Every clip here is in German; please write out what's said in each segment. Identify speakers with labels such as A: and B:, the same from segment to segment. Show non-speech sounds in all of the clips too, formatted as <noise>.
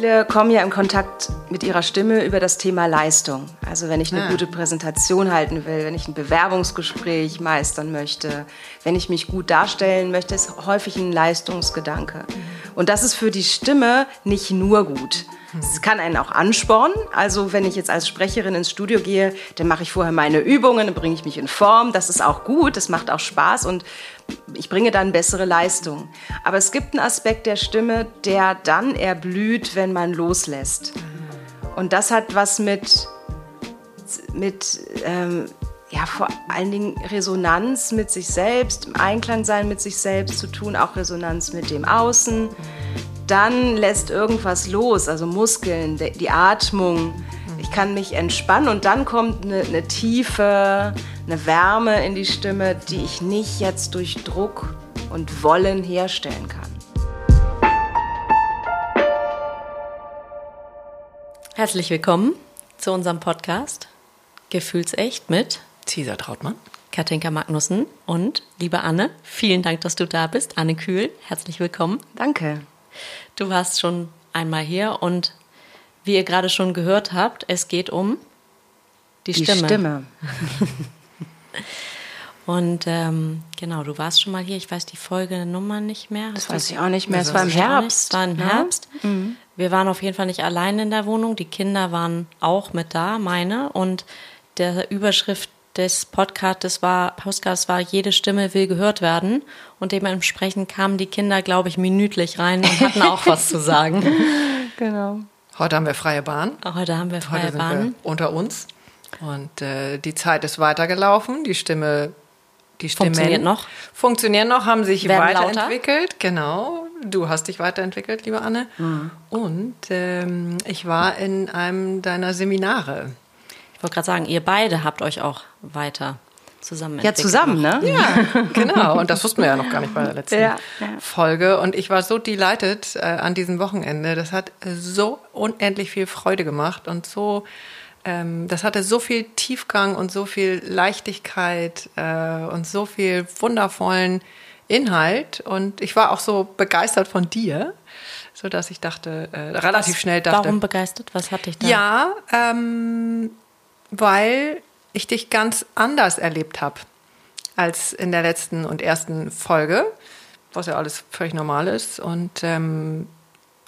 A: Viele kommen ja in Kontakt mit ihrer Stimme über das Thema Leistung. Also wenn ich eine
B: Ah.
A: gute Präsentation halten will, wenn ich ein Bewerbungsgespräch meistern möchte, wenn ich mich gut darstellen möchte, ist häufig ein Leistungsgedanke. Und das ist für die Stimme nicht nur gut. Es kann einen auch anspornen. Also wenn ich jetzt als Sprecherin ins Studio gehe, dann mache ich vorher meine Übungen, dann bringe ich mich in Form. Das ist auch gut, das macht auch Spaß und ich bringe dann bessere Leistung. Aber es gibt einen Aspekt der Stimme, der dann erblüht, wenn man loslässt. Und das hat was mit, mit ähm, ja, vor allen Dingen Resonanz mit sich selbst, im Einklang sein mit sich selbst zu tun, auch Resonanz mit dem Außen. Dann lässt irgendwas los, also Muskeln, die Atmung. Ich kann mich entspannen und dann kommt eine, eine Tiefe, eine Wärme in die Stimme, die ich nicht jetzt durch Druck und Wollen herstellen kann.
C: Herzlich willkommen zu unserem Podcast Gefühlsecht mit
B: Cesar Trautmann.
C: Katinka Magnussen und liebe Anne. Vielen Dank, dass du da bist. Anne Kühl, herzlich willkommen.
A: Danke.
C: Du warst schon einmal hier und wie ihr gerade schon gehört habt, es geht um die,
A: Die
C: Stimme.
A: Stimme. <laughs>
C: Und ähm, genau, du warst schon mal hier. Ich weiß die Folgenummer nicht mehr.
A: Das
C: Hast
A: weiß ich auch nicht mehr. Es
C: Das
A: war im. Herbst.
C: Es war im
A: ne?
C: Herbst. Wir waren auf jeden Fall nicht allein in der Wohnung. Die Kinder waren auch mit da, meine. Und der Überschrift des Podcasts war, Podcasts war Jede Stimme will gehört werden. Und dementsprechend kamen die Kinder, glaube ich, minütlich rein und hatten auch was zu sagen. <laughs>
A: Genau.
B: Heute haben wir freie Bahn.
C: Heute haben wir
B: Heute
C: freie
B: sind
C: Bahn.
B: wir unter uns. Und äh, die Zeit ist weitergelaufen. Die Stimme, die Stimmen
C: Funktioniert noch?
B: Funktionieren noch, haben sich
C: Werden
B: weiterentwickelt. Genau. Du hast dich weiterentwickelt, liebe Anne.
C: Mhm.
B: Und ähm, ich war in einem deiner Seminare.
C: Ich wollte gerade sagen, ihr beide habt euch auch weiter zusammen
A: Ja, zusammen, ne?
B: Ja, <laughs> genau. Und das wussten wir ja noch gar nicht bei der letzten
A: Ja, ja.
B: Folge. Und ich war so delighted äh, an diesem Wochenende. Das hat so unendlich viel Freude gemacht und so, ähm, das hatte so viel Tiefgang und so viel Leichtigkeit äh, und so viel wundervollen Inhalt. Und ich war auch so begeistert von dir, so dass ich dachte, äh, relativ schnell dachte.
C: Warum begeistert? Was hat dich da?
B: Ja, ähm, weil ich dich ganz anders erlebt habe als in der letzten und ersten Folge, was ja alles völlig normal ist. Und ähm,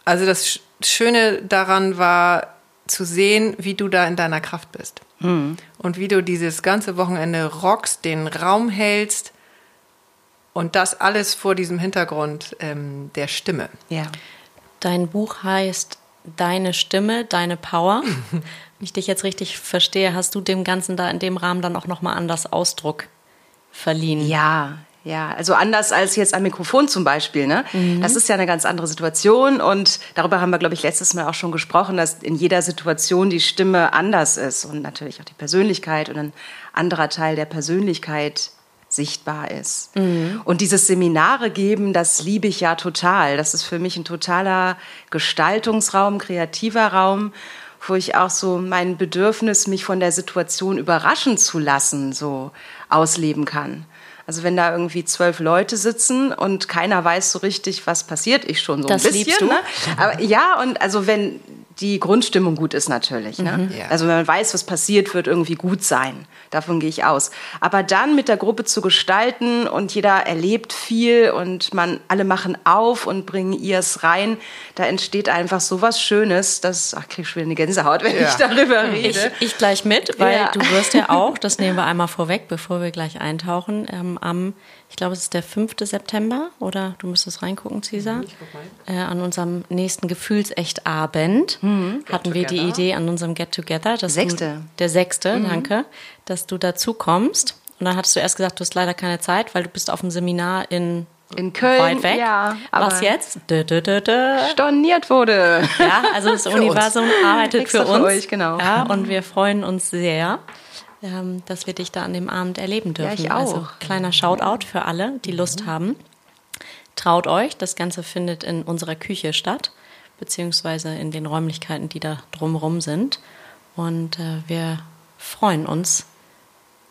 B: also das Sch- Schöne daran war zu sehen, wie du da in deiner Kraft bist. Und wie du dieses ganze Wochenende rockst, den Raum hältst und das alles vor diesem Hintergrund ähm, der Stimme.
A: Ja.
C: Dein Buch heißt Deine Stimme, deine Power. <laughs> Wenn ich dich jetzt richtig verstehe, hast du dem Ganzen da in dem Rahmen dann auch nochmal anders Ausdruck verliehen.
A: Ja, ja, also anders als jetzt am Mikrofon zum Beispiel. Ne? Das ist ja eine ganz andere Situation und darüber haben wir, glaube ich, letztes Mal auch schon gesprochen, dass in jeder Situation die Stimme anders ist und natürlich auch die Persönlichkeit und ein anderer Teil der Persönlichkeit sichtbar ist. Und dieses Seminare geben, das liebe ich ja total. Das ist für mich ein totaler Gestaltungsraum, kreativer Raum, wo ich auch so mein Bedürfnis, mich von der Situation überraschen zu lassen, so ausleben kann. Also wenn da irgendwie zwölf Leute sitzen und keiner weiß so richtig, was passiert, ich schon so
C: Das
A: ein bisschen.
C: liebst du?
A: Ne? Aber ja, und also wenn die Grundstimmung gut ist natürlich. Ne?
B: Ja.
A: Also wenn man weiß, was passiert, wird irgendwie gut sein. Davon gehe ich aus. Aber dann mit der Gruppe zu gestalten und jeder erlebt viel und man alle machen auf und bringen ihrs rein, da entsteht einfach so was Schönes, dass ach, krieg ich schon wieder eine Gänsehaut, wenn
B: Ja.
A: ich darüber
C: Ich,
A: rede.
C: ich gleich mit, weil
A: Ja.
C: du wirst ja auch, das nehmen wir einmal vorweg, bevor wir gleich eintauchen, ähm, am, ich glaube, es ist der 5. September, oder du müsstest reingucken, Cesar, äh, an unserem nächsten Gefühlsecht-Abend hatten wir die
B: Together.
C: Idee an unserem Get-Together. dass
A: Sechste.
C: Du, der sechste, danke, dass du dazu kommst. Und dann hattest du erst gesagt, du hast leider keine Zeit, weil du bist auf einem Seminar in,
A: In Köln,
C: weit weg.
A: ja, aber-
C: Was jetzt? Dö, dö, dö.
A: Storniert wurde.
C: Ja, also das <laughs> Universum arbeitet
A: Extra
C: für
A: für
C: uns.
A: euch, genau.
C: Ja, und wir freuen uns sehr, ähm, dass wir dich da an dem Abend erleben dürfen.
A: ich
C: Also
A: auch.
C: kleiner Shoutout für alle, die Lust haben. Traut euch, das Ganze findet in unserer Küche statt, beziehungsweise in den Räumlichkeiten, die da drumherum sind. Und äh, wir freuen uns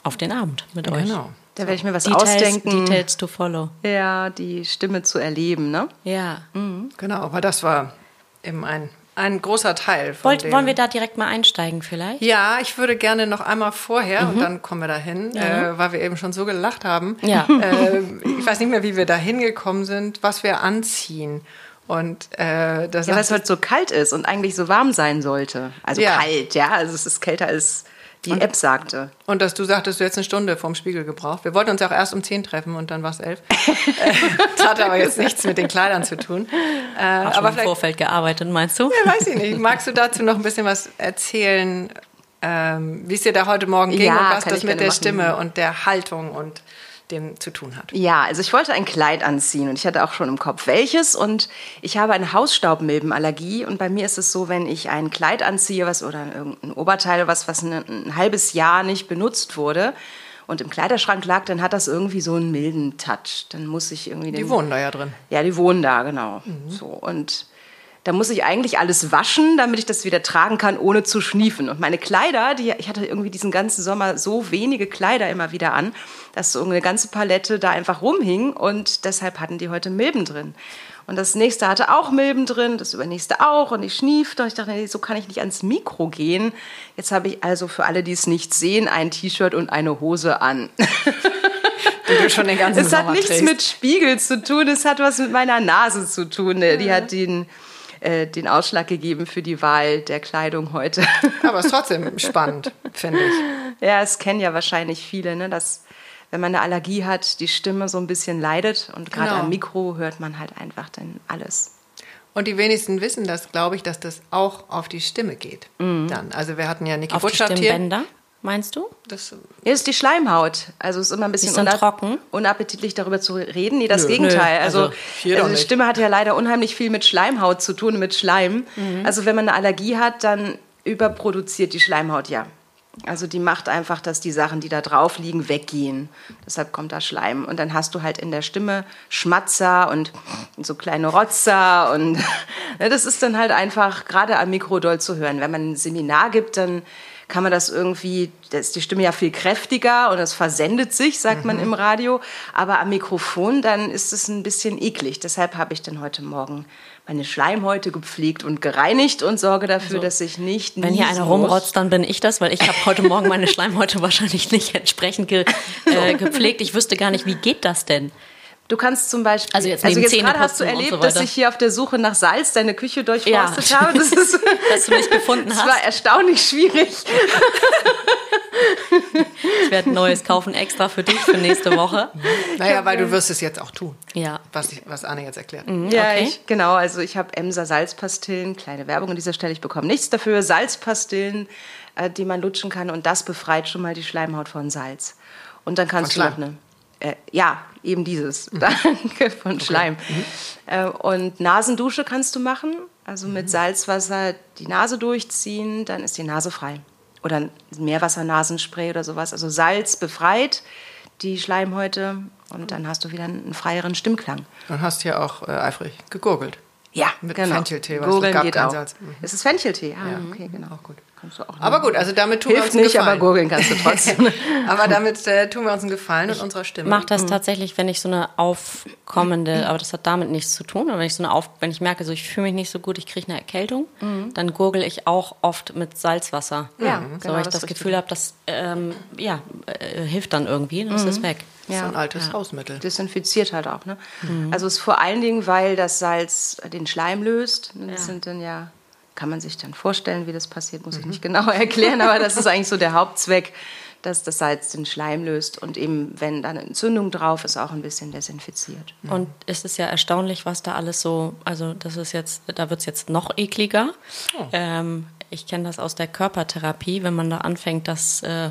C: auf den Abend mit euch.
B: Genau.
A: Da werde ich mir was
C: Details,
A: ausdenken.
C: Details to follow.
A: Ja, die Stimme zu erleben, ne?
C: Ja.
B: Genau, aber das war eben ein ein großer Teil von
C: Wollt,
B: dem.
C: wollen wir da direkt mal einsteigen vielleicht?
B: Ja, ich würde gerne noch einmal vorher und dann kommen wir dahin, äh, weil wir eben schon so gelacht haben.
C: Ja.
B: Äh, ich weiß nicht mehr, wie wir da hingekommen sind, was wir anziehen. Und äh, das
A: Ja, weil es heute so kalt ist und eigentlich so warm sein sollte. Also
B: Ja.
A: kalt, ja. Also es ist kälter als die App sagte.
B: Und dass du sagtest, du hättest eine Stunde vorm Spiegel gebraucht. Wir wollten uns ja auch erst um 10 treffen und dann war es 11. Äh, das hatte aber jetzt nichts mit den Kleidern zu tun. Äh, aber
C: im Vorfeld gearbeitet, meinst du?
B: ja, weiß ich nicht, magst du dazu noch ein bisschen was erzählen, ähm, wie es dir da heute Morgen ging
A: Ja,
B: und was das mit der
A: machen.
B: Stimme und der Haltung und dem zu tun hat?
A: Ja, also ich wollte ein Kleid anziehen und ich hatte auch schon im Kopf welches und ich habe eine Hausstaubmilbenallergie und bei mir ist es so, wenn ich ein Kleid anziehe, was oder irgendein Oberteil, was was ein, ein halbes Jahr nicht benutzt wurde und im Kleiderschrank lag, dann hat das irgendwie so einen milden Touch. Dann muss ich irgendwie
B: Die
A: den,
B: wohnen da ja drin.
A: Ja, die wohnen da, genau. So und da muss ich eigentlich alles waschen, damit ich das wieder tragen kann, ohne zu schniefen. Und meine Kleider, die, ich hatte irgendwie diesen ganzen Sommer so wenige Kleider immer wieder an, dass so eine ganze Palette da einfach rumhing und deshalb hatten die heute Milben drin. Und das nächste hatte auch Milben drin, das übernächste auch und ich schniefte und ich dachte, nee, so kann ich nicht ans Mikro gehen. Jetzt habe ich also für alle, die es nicht sehen, ein T-Shirt und eine Hose an. <laughs>
B: Die du schon den ganzen
A: Es hat
B: Sommer
A: nichts
B: trägst.
A: mit Spiegel zu tun, es hat was mit meiner Nase zu tun. Die hat den, äh, den Ausschlag gegeben für die Wahl der Kleidung heute. <laughs>
B: Aber es ist trotzdem spannend, finde ich.
A: ja, es kennen ja wahrscheinlich viele, ne, dass wenn man eine Allergie hat, die Stimme so ein bisschen leidet und gerade
B: Genau.
A: am Mikro hört man halt einfach dann alles.
B: Und die wenigsten wissen das, glaube ich, dass das auch auf die Stimme geht. Dann. Also wir hatten ja Niki
C: Auf die
B: Botschaft hier.
C: Meinst du?
B: Das,
A: Ja, ist die Schleimhaut. Also es ist immer ein bisschen
C: Ist dann
A: una-
C: trocken?
A: unappetitlich darüber zu reden. Nee, das
B: Nö.
A: Gegenteil.
B: Nö,
A: Also,
B: also
A: also die. Stimme hat ja leider unheimlich viel mit Schleimhaut zu tun, mit Schleim.
B: Mhm.
A: Also wenn man eine Allergie hat, dann überproduziert die Schleimhaut ja. Also die macht einfach, dass die Sachen, die da drauf liegen, weggehen. Deshalb kommt da Schleim. Und dann hast du halt in der Stimme Schmatzer und so kleine Rotzer. Und <laughs> ne, das ist dann halt einfach gerade am Mikro doll zu hören. Wenn man ein Seminar gibt, dann kann man das irgendwie, da ist die Stimme ja viel kräftiger und es versendet sich, sagt man im Radio. Aber am Mikrofon, dann ist es ein bisschen eklig. Deshalb habe ich dann heute Morgen meine Schleimhäute gepflegt und gereinigt und sorge dafür, dass ich nicht
C: Wenn hier einer rumrotzt, dann bin ich das, weil ich habe heute Morgen meine Schleimhäute <laughs> wahrscheinlich nicht entsprechend ge, äh, <laughs> gepflegt. Ich wüsste gar nicht, wie geht das denn?
A: Du kannst zum Beispiel,
C: Also jetzt neben
A: gerade hast du erlebt,
C: so
A: dass ich hier auf der Suche nach Salz deine Küche durchforstet
C: Ja.
A: habe. Das, ist, <laughs>
C: Dass du mich gefunden <laughs>
A: das
C: hast.
A: war erstaunlich schwierig.
C: Ich werde ein neues kaufen extra für dich für nächste Woche.
B: naja, weil du wirst es jetzt auch tun,
C: Ja.
B: was, ich, was Anne jetzt erklärt.
A: Ja,
C: Okay.
A: ich, genau. Also ich habe Emser Salzpastillen, kleine Werbung an dieser Stelle. Ich bekomme nichts dafür. Salzpastillen, äh, die man lutschen kann und das befreit schon mal die Schleimhaut von Salz. Und dann kannst
B: Von
A: du noch eine. Äh, ja, eben dieses. <laughs> Danke, von Schleim. Äh, und Nasendusche kannst du machen. Also mit Salzwasser die Nase durchziehen, dann ist die Nase frei. Oder Meerwasser-Nasenspray oder sowas. Also Salz befreit die Schleimhäute und dann hast du wieder einen freieren Stimmklang.
B: Und hast hier auch äh, eifrig gegurgelt.
A: Ja,
B: Mit
A: genau.
B: Fencheltee,
A: Gurgeln geht auch.
B: Salz. Mhm.
A: Es ist Fencheltee, ah, okay, genau.
B: Auch gut.
A: Kannst du auch
B: Aber gut, also damit tun wir
A: Hilft
B: uns einen
A: nicht, aber
B: Gefallen.
A: gurgeln kannst du trotzdem. <laughs>
B: Aber damit äh, tun wir uns einen Gefallen und unserer Stimme.
C: mache das tatsächlich, wenn ich so eine aufkommende, aber das hat damit nichts zu tun, aber wenn ich so eine auf, wenn ich merke, so ich fühle mich nicht so gut, ich kriege eine Erkältung, dann gurgel ich auch oft mit Salzwasser.
A: Ja,
C: so,
A: genau,
C: weil ich
A: das
C: das, Gefühl habe, das ähm, ja, äh, hilft dann irgendwie, dann ist es weg.
B: Das ist so ein altes Hausmittel.
A: Desinfiziert halt auch. Ne? Also es ist vor allen Dingen, weil das Salz den Schleim löst. Das
C: Ja.
A: sind dann ja, kann man sich dann vorstellen, wie das passiert, muss ich nicht genau <laughs> erklären, aber das ist <laughs> eigentlich so der Hauptzweck, dass das Salz den Schleim löst und eben, wenn da eine Entzündung drauf ist, auch ein bisschen desinfiziert.
C: Und es ist ja erstaunlich, was da alles so, also das ist jetzt, da wird es jetzt noch ekliger. Ähm, ich kenne das aus der Körpertherapie, wenn man da anfängt, das äh,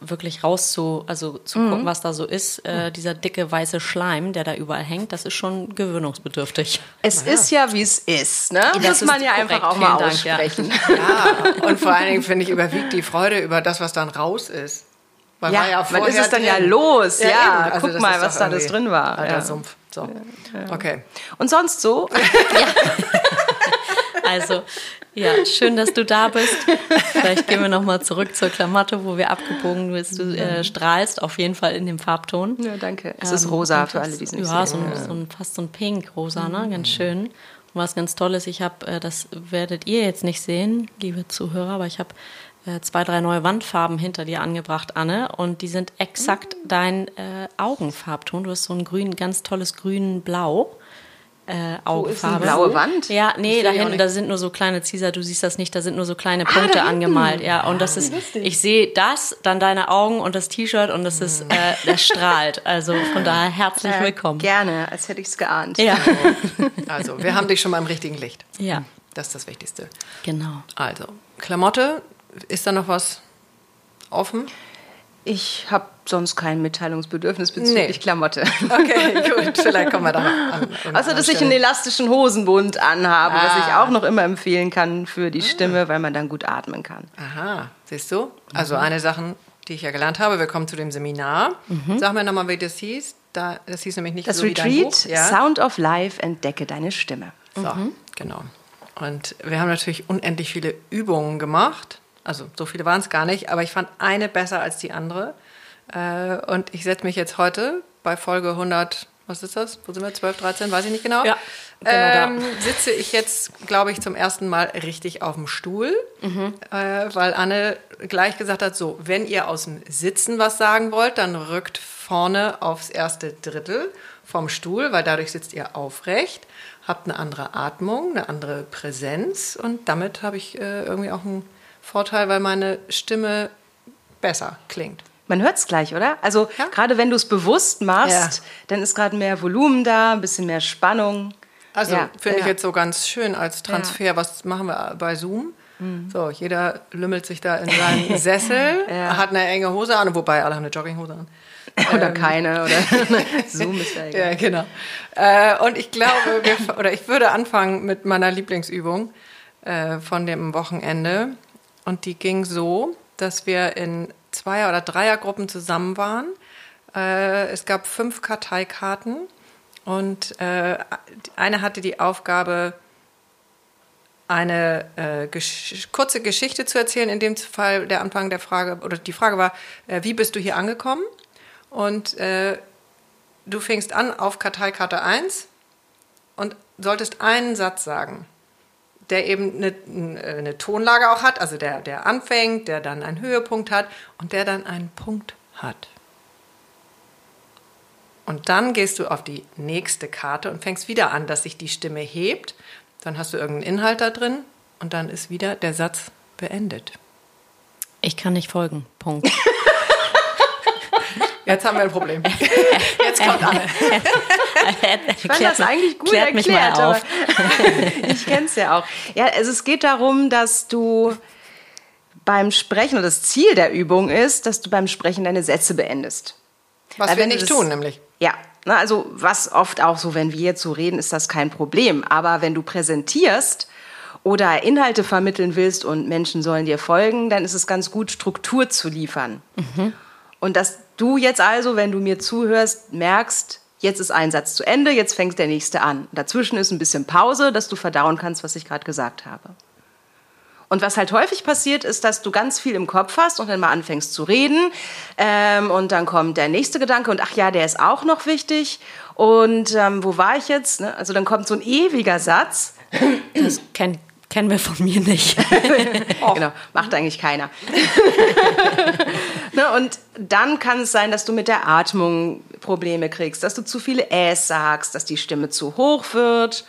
C: wirklich rauszu, also zu gucken, was da so ist. Äh, dieser dicke weiße Schleim, der da überall hängt, das ist schon gewöhnungsbedürftig.
A: Es ist ja, wie es ist. Ne?
C: Das
A: muss
C: ist
A: man ja
C: korrekt.
A: einfach auch mal
C: Dank, ja.
A: aussprechen.
B: Ja, und vor allen Dingen finde ich, überwiegt die Freude über das, was dann raus ist. Weil
A: Ja,
B: ja
A: ist es dann ja los? Ja,
B: eben.
A: guck
B: das
A: mal, was da alles drin war.
B: Alter
A: Ja.
B: Sumpf. So. Okay.
A: Und sonst so? <laughs>
C: Also, ja, schön, dass du da bist. Vielleicht gehen wir nochmal zurück zur Klamotte, wo wir abgebogen bist. Du äh, strahlst auf jeden Fall in dem Farbton.
A: Ja, danke. Es ist
C: Ähm,
A: rosa
C: und
A: für alle, die es nicht
C: Ja, so
A: sehen.
C: ein, so ein, fast so ein Pink-Rosa, ne? Ganz schön. was ganz Tolles. Ich habe, äh, das werdet ihr jetzt nicht sehen, liebe Zuhörer, aber ich habe äh, zwei, drei neue Wandfarben hinter dir angebracht, Anne. Und die sind exakt
A: Mm.
C: dein äh, Augenfarbton. Du hast so ein grün, ganz tolles grün-blau. Äh, Augenfarbe.
A: blaue Wand?
C: Ja, nee, da hinten, da sind nur so kleine Caesar, du siehst das nicht, da sind nur so kleine Punkte
A: da hinten.
C: angemalt. Ja, und das ist, ich sehe das, dann deine Augen und das T-Shirt und das ist, äh, das strahlt. Also von daher herzlich
A: Äh,
C: willkommen.
A: Gerne, als hätte ich es geahnt.
C: Ja, <laughs>
B: Also, wir haben dich schon mal im richtigen Licht.
C: ja,
B: Das ist das Wichtigste.
C: genau.
B: Also, Klamotte, ist da noch was offen?
A: Ich habe sonst kein Mitteilungsbedürfnis bezüglich
B: Nee.
A: Klamotte.
B: Okay, <laughs> gut, vielleicht kommen wir da an. <laughs>
A: Außer, dass ich einen elastischen Hosenbund anhabe, was ich
B: Ah.
A: auch noch immer empfehlen kann für die Stimme, weil man dann gut atmen kann.
B: Aha, siehst du? Also eine Sache, die ich ja gelernt habe, wir kommen zu dem Seminar. Sag mir nochmal, wie das hieß. Da, das hieß nämlich nicht
A: Das
B: so wie dein
A: Retreat
B: Buch. Ja?
A: Sound of Life, entdecke deine Stimme.
B: So, genau. Und wir haben natürlich unendlich viele Übungen gemacht. Also so viele waren es gar nicht, aber ich fand eine besser als die andere. Äh, Und ich setze mich jetzt heute bei Folge 100, was ist das? Wo sind wir? 12, 13, weiß ich nicht genau.
C: Ja, genau da.
B: ähm, sitze ich jetzt, glaube ich, zum ersten Mal richtig auf dem Stuhl, äh, weil Anne gleich gesagt hat, so, wenn ihr aus dem Sitzen was sagen wollt, dann rückt vorne aufs erste Drittel vom Stuhl, weil dadurch sitzt ihr aufrecht, habt eine andere Atmung, eine andere Präsenz und damit habe ich äh, irgendwie auch einen Vorteil, weil meine Stimme besser klingt.
A: Man hört es gleich, oder? Also
B: Ja.
A: gerade wenn du es bewusst machst,
B: Ja.
A: dann ist gerade mehr Volumen da, ein bisschen mehr Spannung.
B: Also
A: Ja,
B: finde ich jetzt so ganz schön als Transfer. Was machen wir bei Zoom?
A: Mhm.
B: So, jeder lümmelt sich da in seinen <laughs> Sessel, hat eine enge Hose an, wobei alle haben eine Jogginghose an.
A: Oder keine, oder <laughs> Zoom ist ja egal.
B: Ja, genau. Äh, und ich glaube, wir, oder ich würde anfangen mit meiner Lieblingsübung äh, von dem Wochenende. Und die ging so, dass wir in Zweier- oder Dreiergruppen zusammen waren. Äh, es gab fünf Karteikarten und äh, eine hatte die Aufgabe, eine äh, gesch kurze Geschichte zu erzählen. In dem Fall der Anfang der Frage, oder die Frage war, äh, wie bist du hier angekommen? Und äh, du fängst an auf Karteikarte 1 und solltest einen Satz sagen, der eben eine, eine Tonlage auch hat, also der, der anfängt, der dann einen Höhepunkt hat und der dann einen Punkt hat. Und dann gehst du auf die nächste Karte und fängst wieder an, dass sich die Stimme hebt. Dann hast du irgendeinen Inhalt da drin und dann ist wieder der Satz beendet.
C: Ich kann nicht folgen. Punkt. <laughs>
B: Jetzt haben wir ein Problem. <laughs> Jetzt kommt Anne. <laughs>
A: Ich fand das eigentlich gut
C: klärt mich
A: erklärt,
C: mal auf. <laughs>
A: ich kenne es ja auch. Ja, also es geht darum, dass du beim Sprechen, und das Ziel der Übung ist, dass du beim Sprechen deine Sätze beendest.
B: Was
A: Weil
B: wir nicht
A: das-
B: tun, nämlich.
A: Ja, ne, also was oft auch so, wenn wir jetzt so reden, ist das kein Problem. Aber wenn du präsentierst oder Inhalte vermitteln willst und Menschen sollen dir folgen, dann ist es ganz gut, Struktur zu liefern. Und dass du jetzt also, wenn du mir zuhörst, merkst, jetzt ist ein Satz zu Ende, jetzt fängt der nächste an. Dazwischen ist ein bisschen Pause, dass du verdauen kannst, was ich gerade gesagt habe. Und was halt häufig passiert, ist, dass du ganz viel im Kopf hast und dann mal anfängst zu reden. Ähm, und dann kommt der nächste Gedanke und ach ja, der ist auch noch wichtig. Und ähm, wo war ich jetzt? Ne? Also dann kommt so ein ewiger Satz.
C: Das kenn, kennen wir von mir nicht. <laughs> <laughs>
A: Genau, macht eigentlich keiner. <laughs> ne, und dann kann es sein, dass du mit der Atmung Probleme kriegst, dass du zu viele Äs sagst, dass die Stimme zu hoch wird,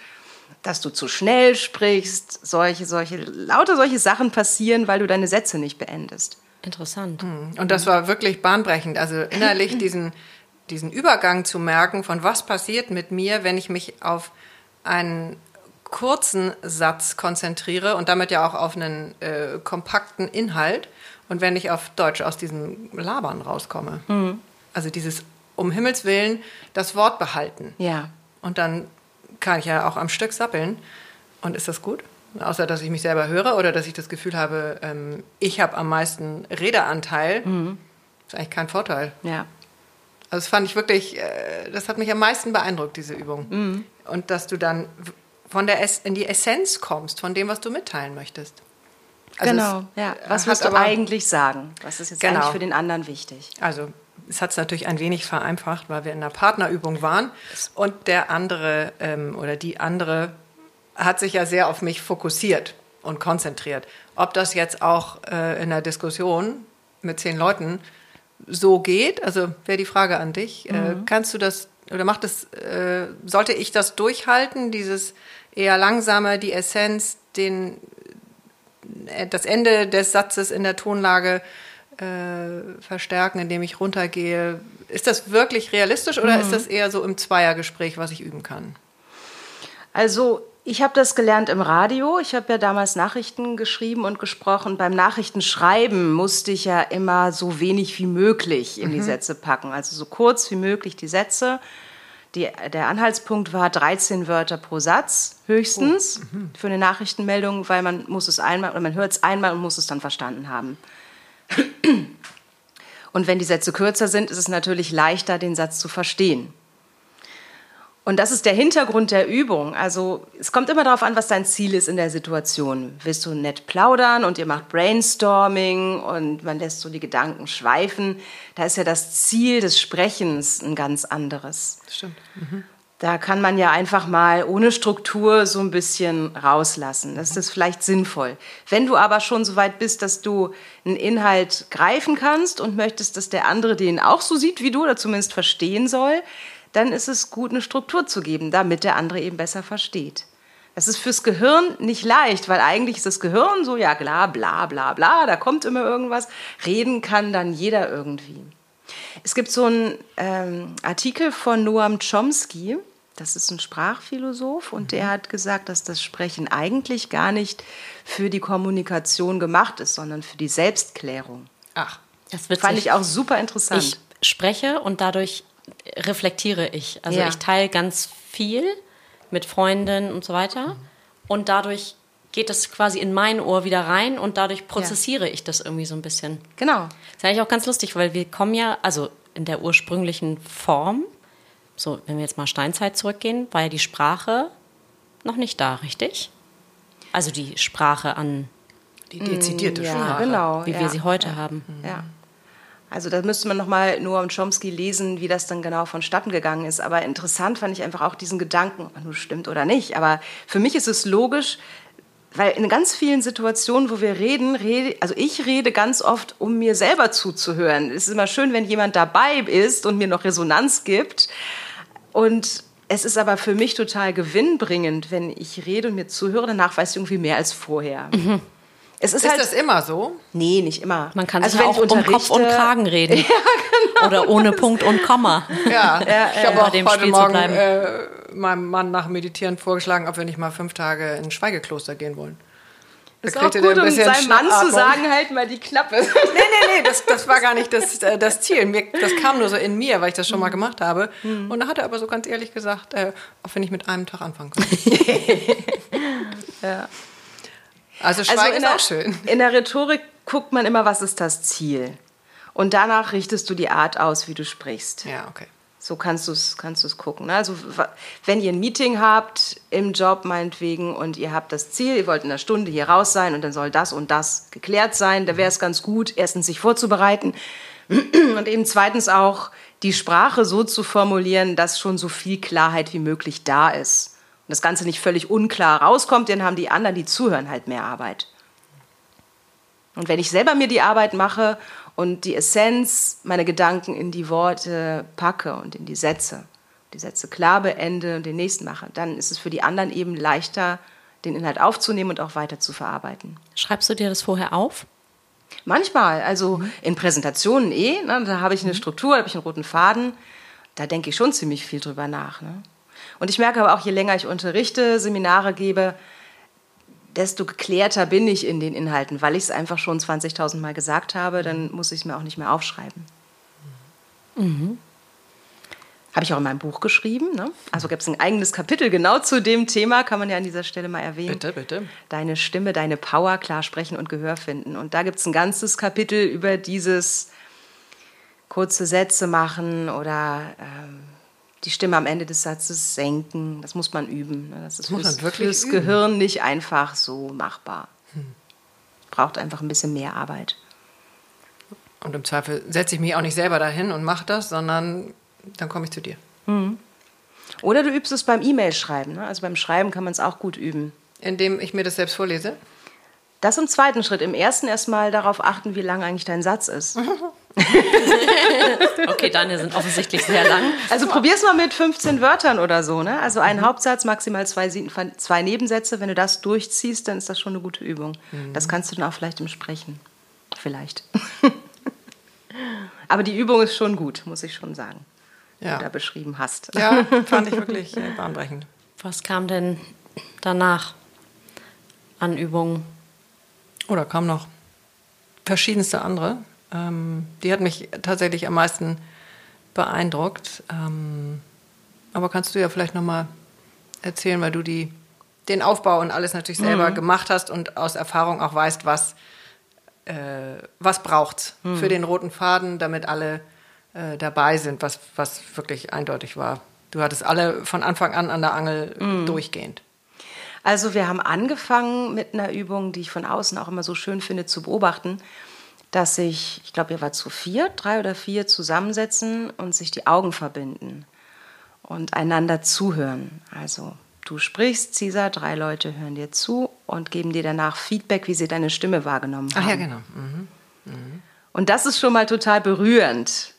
A: dass du zu schnell sprichst. Solche, solche, lauter solche Sachen passieren, weil du deine Sätze nicht beendest.
C: Interessant.
B: Und das war wirklich bahnbrechend. Also innerlich <clears throat> diesen, diesen Übergang zu merken, von was passiert mit mir, wenn ich mich auf einen kurzen Satz konzentriere und damit ja auch auf einen äh, kompakten Inhalt und wenn ich auf Deutsch aus diesem Labern rauskomme. Also dieses um Himmels Willen das Wort behalten.
A: Ja.
B: Und dann kann ich ja auch am Stück sappeln. Und ist das gut? Außer, dass ich mich selber höre oder dass ich das Gefühl habe, ähm, ich habe am meisten Redeanteil. ist eigentlich kein Vorteil.
A: Ja.
B: Also das fand ich wirklich, äh, das hat mich am meisten beeindruckt, diese Übung. Und dass du dann von der es in die Essenz kommst, von dem, was du mitteilen möchtest. Also
A: genau. Ja. Was willst du
B: aber-
A: eigentlich sagen? Was ist jetzt
B: Genau.
A: eigentlich für den anderen wichtig?
B: Also es hat es natürlich ein wenig vereinfacht, weil wir in einer Partnerübung waren und der andere ähm, oder die andere hat sich ja sehr auf mich fokussiert und konzentriert. Ob das jetzt auch äh, in der Diskussion mit zehn Leuten so geht, also wäre die Frage an dich. Äh, mhm. Äh, kannst du das oder macht es, äh, sollte ich das durchhalten, dieses eher langsame, die Essenz, den, äh, das Ende des Satzes in der Tonlage äh, verstärken, indem ich runtergehe? Ist das wirklich realistisch oder mhm. ist das eher so im Zweiergespräch, was ich üben kann?
A: Also ich habe das gelernt im Radio. Ich habe ja damals Nachrichten geschrieben und gesprochen. Beim Nachrichtenschreiben musste ich ja immer so wenig wie möglich in mhm. die Sätze packen. Also so kurz wie möglich die Sätze. Die, der Anhaltspunkt war 13 Wörter pro Satz höchstens oh. mhm. für eine Nachrichtenmeldung, weil man muss es einmal oder man hört es einmal und muss es dann verstanden haben. Und wenn die Sätze kürzer sind, ist es natürlich leichter, den Satz zu verstehen. Und das ist der Hintergrund der Übung. Also es kommt immer darauf an, was dein Ziel ist in der Situation. Willst du nett plaudern und ihr macht Brainstorming und man lässt so die Gedanken schweifen, da ist ja das Ziel des Sprechens ein ganz anderes.
B: Stimmt. Mhm.
A: Da kann man ja einfach mal ohne Struktur so ein bisschen rauslassen. Das ist vielleicht sinnvoll. Wenn du aber schon so weit bist, dass du einen Inhalt greifen kannst und möchtest, dass der andere den auch so sieht wie du oder zumindest verstehen soll, dann ist es gut, eine Struktur zu geben, damit der andere eben besser versteht. Das ist fürs Gehirn nicht leicht, weil eigentlich ist das Gehirn so, ja, bla, bla, bla, bla, da kommt immer irgendwas. Reden kann dann jeder irgendwie. Es gibt so einen ähm, Artikel von Noam Chomsky, das ist ein Sprachphilosoph, und der hat gesagt, dass das Sprechen eigentlich gar nicht für die Kommunikation gemacht ist, sondern für die Selbstklärung.
B: Ach,
A: das fand ich auch super interessant.
C: Ich spreche und dadurch reflektiere ich. Also ja. ich teile ganz viel mit Freundinnen und so weiter. Und dadurch geht das quasi in mein Ohr wieder rein und dadurch prozessiere ja. ich das irgendwie so ein bisschen.
A: Genau.
C: Das ist eigentlich auch ganz lustig, weil wir kommen ja, also in der ursprünglichen Form, so wenn wir jetzt mal Steinzeit zurückgehen, war ja die Sprache noch nicht da, richtig? Also die Sprache an.
B: Die dezidierte
A: mm,
B: ja, Sprache.
A: Genau,
C: wie
A: ja.
C: wir sie heute haben.
A: Ja. Also da müsste man nochmal um Chomsky lesen, wie das dann genau vonstatten gegangen ist. Aber interessant fand ich einfach auch diesen Gedanken, ob nur stimmt oder nicht. Aber für mich ist es logisch, weil in ganz vielen Situationen, wo wir reden, rede, also ich rede ganz oft, um mir selber zuzuhören. Es ist immer schön, wenn jemand dabei ist und mir noch Resonanz gibt. Und es ist aber für mich total gewinnbringend, wenn ich rede und mir zuhöre, danach weiß ich irgendwie mehr als vorher. Mhm.
B: Es ist, ist halt, das immer so?
A: Nee, nicht immer.
C: Man kann also sich auch um Kopf und Kragen reden. <laughs> ja, genau. Oder ohne Punkt und Komma.
B: Ja, ja <laughs> ich habe auch heute Spiel Morgen äh, meinem Mann nach Meditieren vorgeschlagen, ob wir nicht mal fünf Tage in ein Schweigekloster gehen wollen.
A: Das ist auch gut, um seinem Mann zu sagen, halt mal die Klappe. <laughs> nee,
B: nee, nee, das, das war gar nicht das, äh, das Ziel. Mir, das kam nur so in mir, weil ich das schon mal gemacht habe. Mhm. Und da hat er aber so ganz ehrlich gesagt, äh, auch wenn ich mit einem Tag anfangen könnte.
A: ja.
B: Also Schweigen also ist auch schön.
A: In der Rhetorik guckt man immer, was ist das Ziel. Und danach richtest du die Art aus, wie du sprichst.
B: Ja, okay.
A: So kannst du es kannst gucken. Ne? Also wenn ihr ein Meeting habt im Job meinetwegen und ihr habt das Ziel, ihr wollt in einer Stunde hier raus sein und dann soll das und das geklärt sein, da wäre es ganz gut, erstens sich vorzubereiten <clears throat> und eben zweitens auch die Sprache so zu formulieren, dass schon so viel Klarheit wie möglich da ist und das Ganze nicht völlig unklar rauskommt, dann haben die anderen, die zuhören, halt mehr Arbeit. Und wenn ich selber mir die Arbeit mache und die Essenz, meine Gedanken in die Worte packe und in die Sätze, die Sätze klar beende und den nächsten mache, dann ist es für die anderen eben leichter, den Inhalt aufzunehmen und auch weiter zu verarbeiten.
C: Schreibst du dir das vorher auf?
A: Manchmal, also in Präsentationen eh, ne, da habe ich eine mhm. Struktur, habe ich einen roten Faden, da denke ich schon ziemlich viel drüber nach. Ne? Und ich merke aber auch, je länger ich unterrichte, Seminare gebe, desto geklärter bin ich in den Inhalten, weil ich es einfach schon 20.000 Mal gesagt habe, dann muss ich es mir auch nicht mehr aufschreiben. Mhm. Habe ich auch in meinem Buch geschrieben. Ne? Also gibt es ein eigenes Kapitel genau zu dem Thema, kann man ja an dieser Stelle mal erwähnen.
B: Bitte, bitte.
A: Deine Stimme, deine Power, klar sprechen und Gehör finden. Und da gibt es ein ganzes Kapitel über dieses kurze Sätze machen oder ähm, die Stimme am Ende des Satzes senken. Das muss man üben. Ne? Das ist das fürs, fürs üben. Gehirn nicht einfach so machbar. Hm. Braucht einfach ein bisschen mehr Arbeit.
B: Und im Zweifel setze ich mich auch nicht selber dahin und mache das, sondern dann komme ich zu dir. Mhm.
A: Oder du übst es beim E-Mail-Schreiben. Ne? Also beim Schreiben kann man es auch gut üben.
B: Indem ich mir das selbst vorlese?
A: Das im zweiten Schritt. Im ersten erstmal darauf achten, wie lang eigentlich dein Satz ist. <laughs> <laughs>
C: okay, deine sind offensichtlich sehr lang.
A: Also probier's mal mit 15 Wörtern oder so. Ne? Also ein mhm. Hauptsatz, maximal zwei, zwei Nebensätze. Wenn du das durchziehst, dann ist das schon eine gute Übung. Mhm. Das kannst du dann auch vielleicht im Sprechen. Vielleicht. <laughs> Aber die Übung ist schon gut, muss ich schon sagen. Ja. Die du da beschrieben hast.
B: Ja, <laughs> fand ich wirklich bahnbrechend.
C: Was kam denn danach an Übungen?
B: Oder kam noch verschiedenste andere. Ähm, die hat mich tatsächlich am meisten beeindruckt. Ähm, aber kannst du ja vielleicht noch mal erzählen, weil du die, den Aufbau und alles natürlich selber mhm. gemacht hast und aus Erfahrung auch weißt, was, äh, was braucht mhm. für den roten Faden, damit alle äh, dabei sind, was, was wirklich eindeutig war. Du hattest alle von Anfang an an der Angel mhm. durchgehend.
A: Also wir haben angefangen mit einer Übung, die ich von außen auch immer so schön finde zu beobachten, dass sich, ich glaube, ihr wart zu vier, drei oder vier zusammensetzen und sich die Augen verbinden und einander zuhören. Also du sprichst, Cesar, drei Leute hören dir zu und geben dir danach Feedback, wie sie deine Stimme wahrgenommen haben.
B: Ach ja, genau. Mhm. Mhm.
A: Und das ist schon mal total berührend,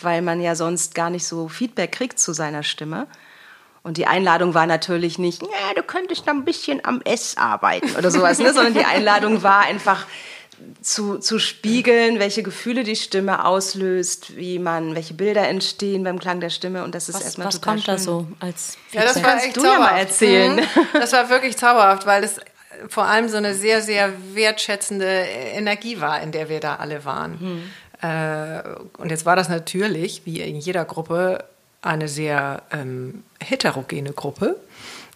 A: weil man ja sonst gar nicht so Feedback kriegt zu seiner Stimme. Und die Einladung war natürlich nicht, ja, du könntest noch ein bisschen am S arbeiten oder sowas, ne? <laughs> sondern die Einladung war einfach zu, zu spiegeln, welche Gefühle die Stimme auslöst, wie man, welche Bilder entstehen beim Klang der Stimme. Und das ist
C: was,
A: erstmal
C: was
A: total
C: kommt
A: schön.
C: da so als
B: Ja, das war echt du zauberhaft. ja mal erzählen. Mhm. Das war wirklich zauberhaft, weil es vor allem so eine sehr, sehr wertschätzende Energie war, in der wir da alle waren. Äh, und jetzt war das natürlich, wie in jeder Gruppe, eine sehr ähm, heterogene Gruppe.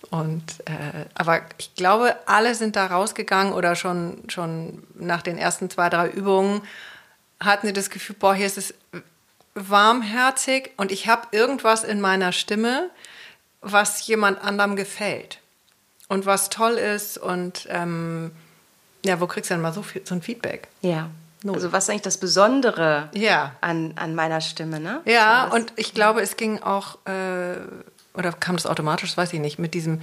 B: Und, äh, aber ich glaube, alle sind da rausgegangen oder schon, schon nach den ersten zwei, drei Übungen hatten sie das Gefühl, boah, hier ist es warmherzig und ich habe irgendwas in meiner Stimme, was jemand anderem gefällt und was toll ist und ähm, ja, wo kriegst du denn mal so, viel, so ein Feedback?
A: Ja. Null. Also was ist eigentlich das Besondere ja. an, an meiner Stimme, ne?
B: Ja, und ich glaube, es ging auch, äh, oder kam das automatisch, das weiß ich nicht, mit diesem,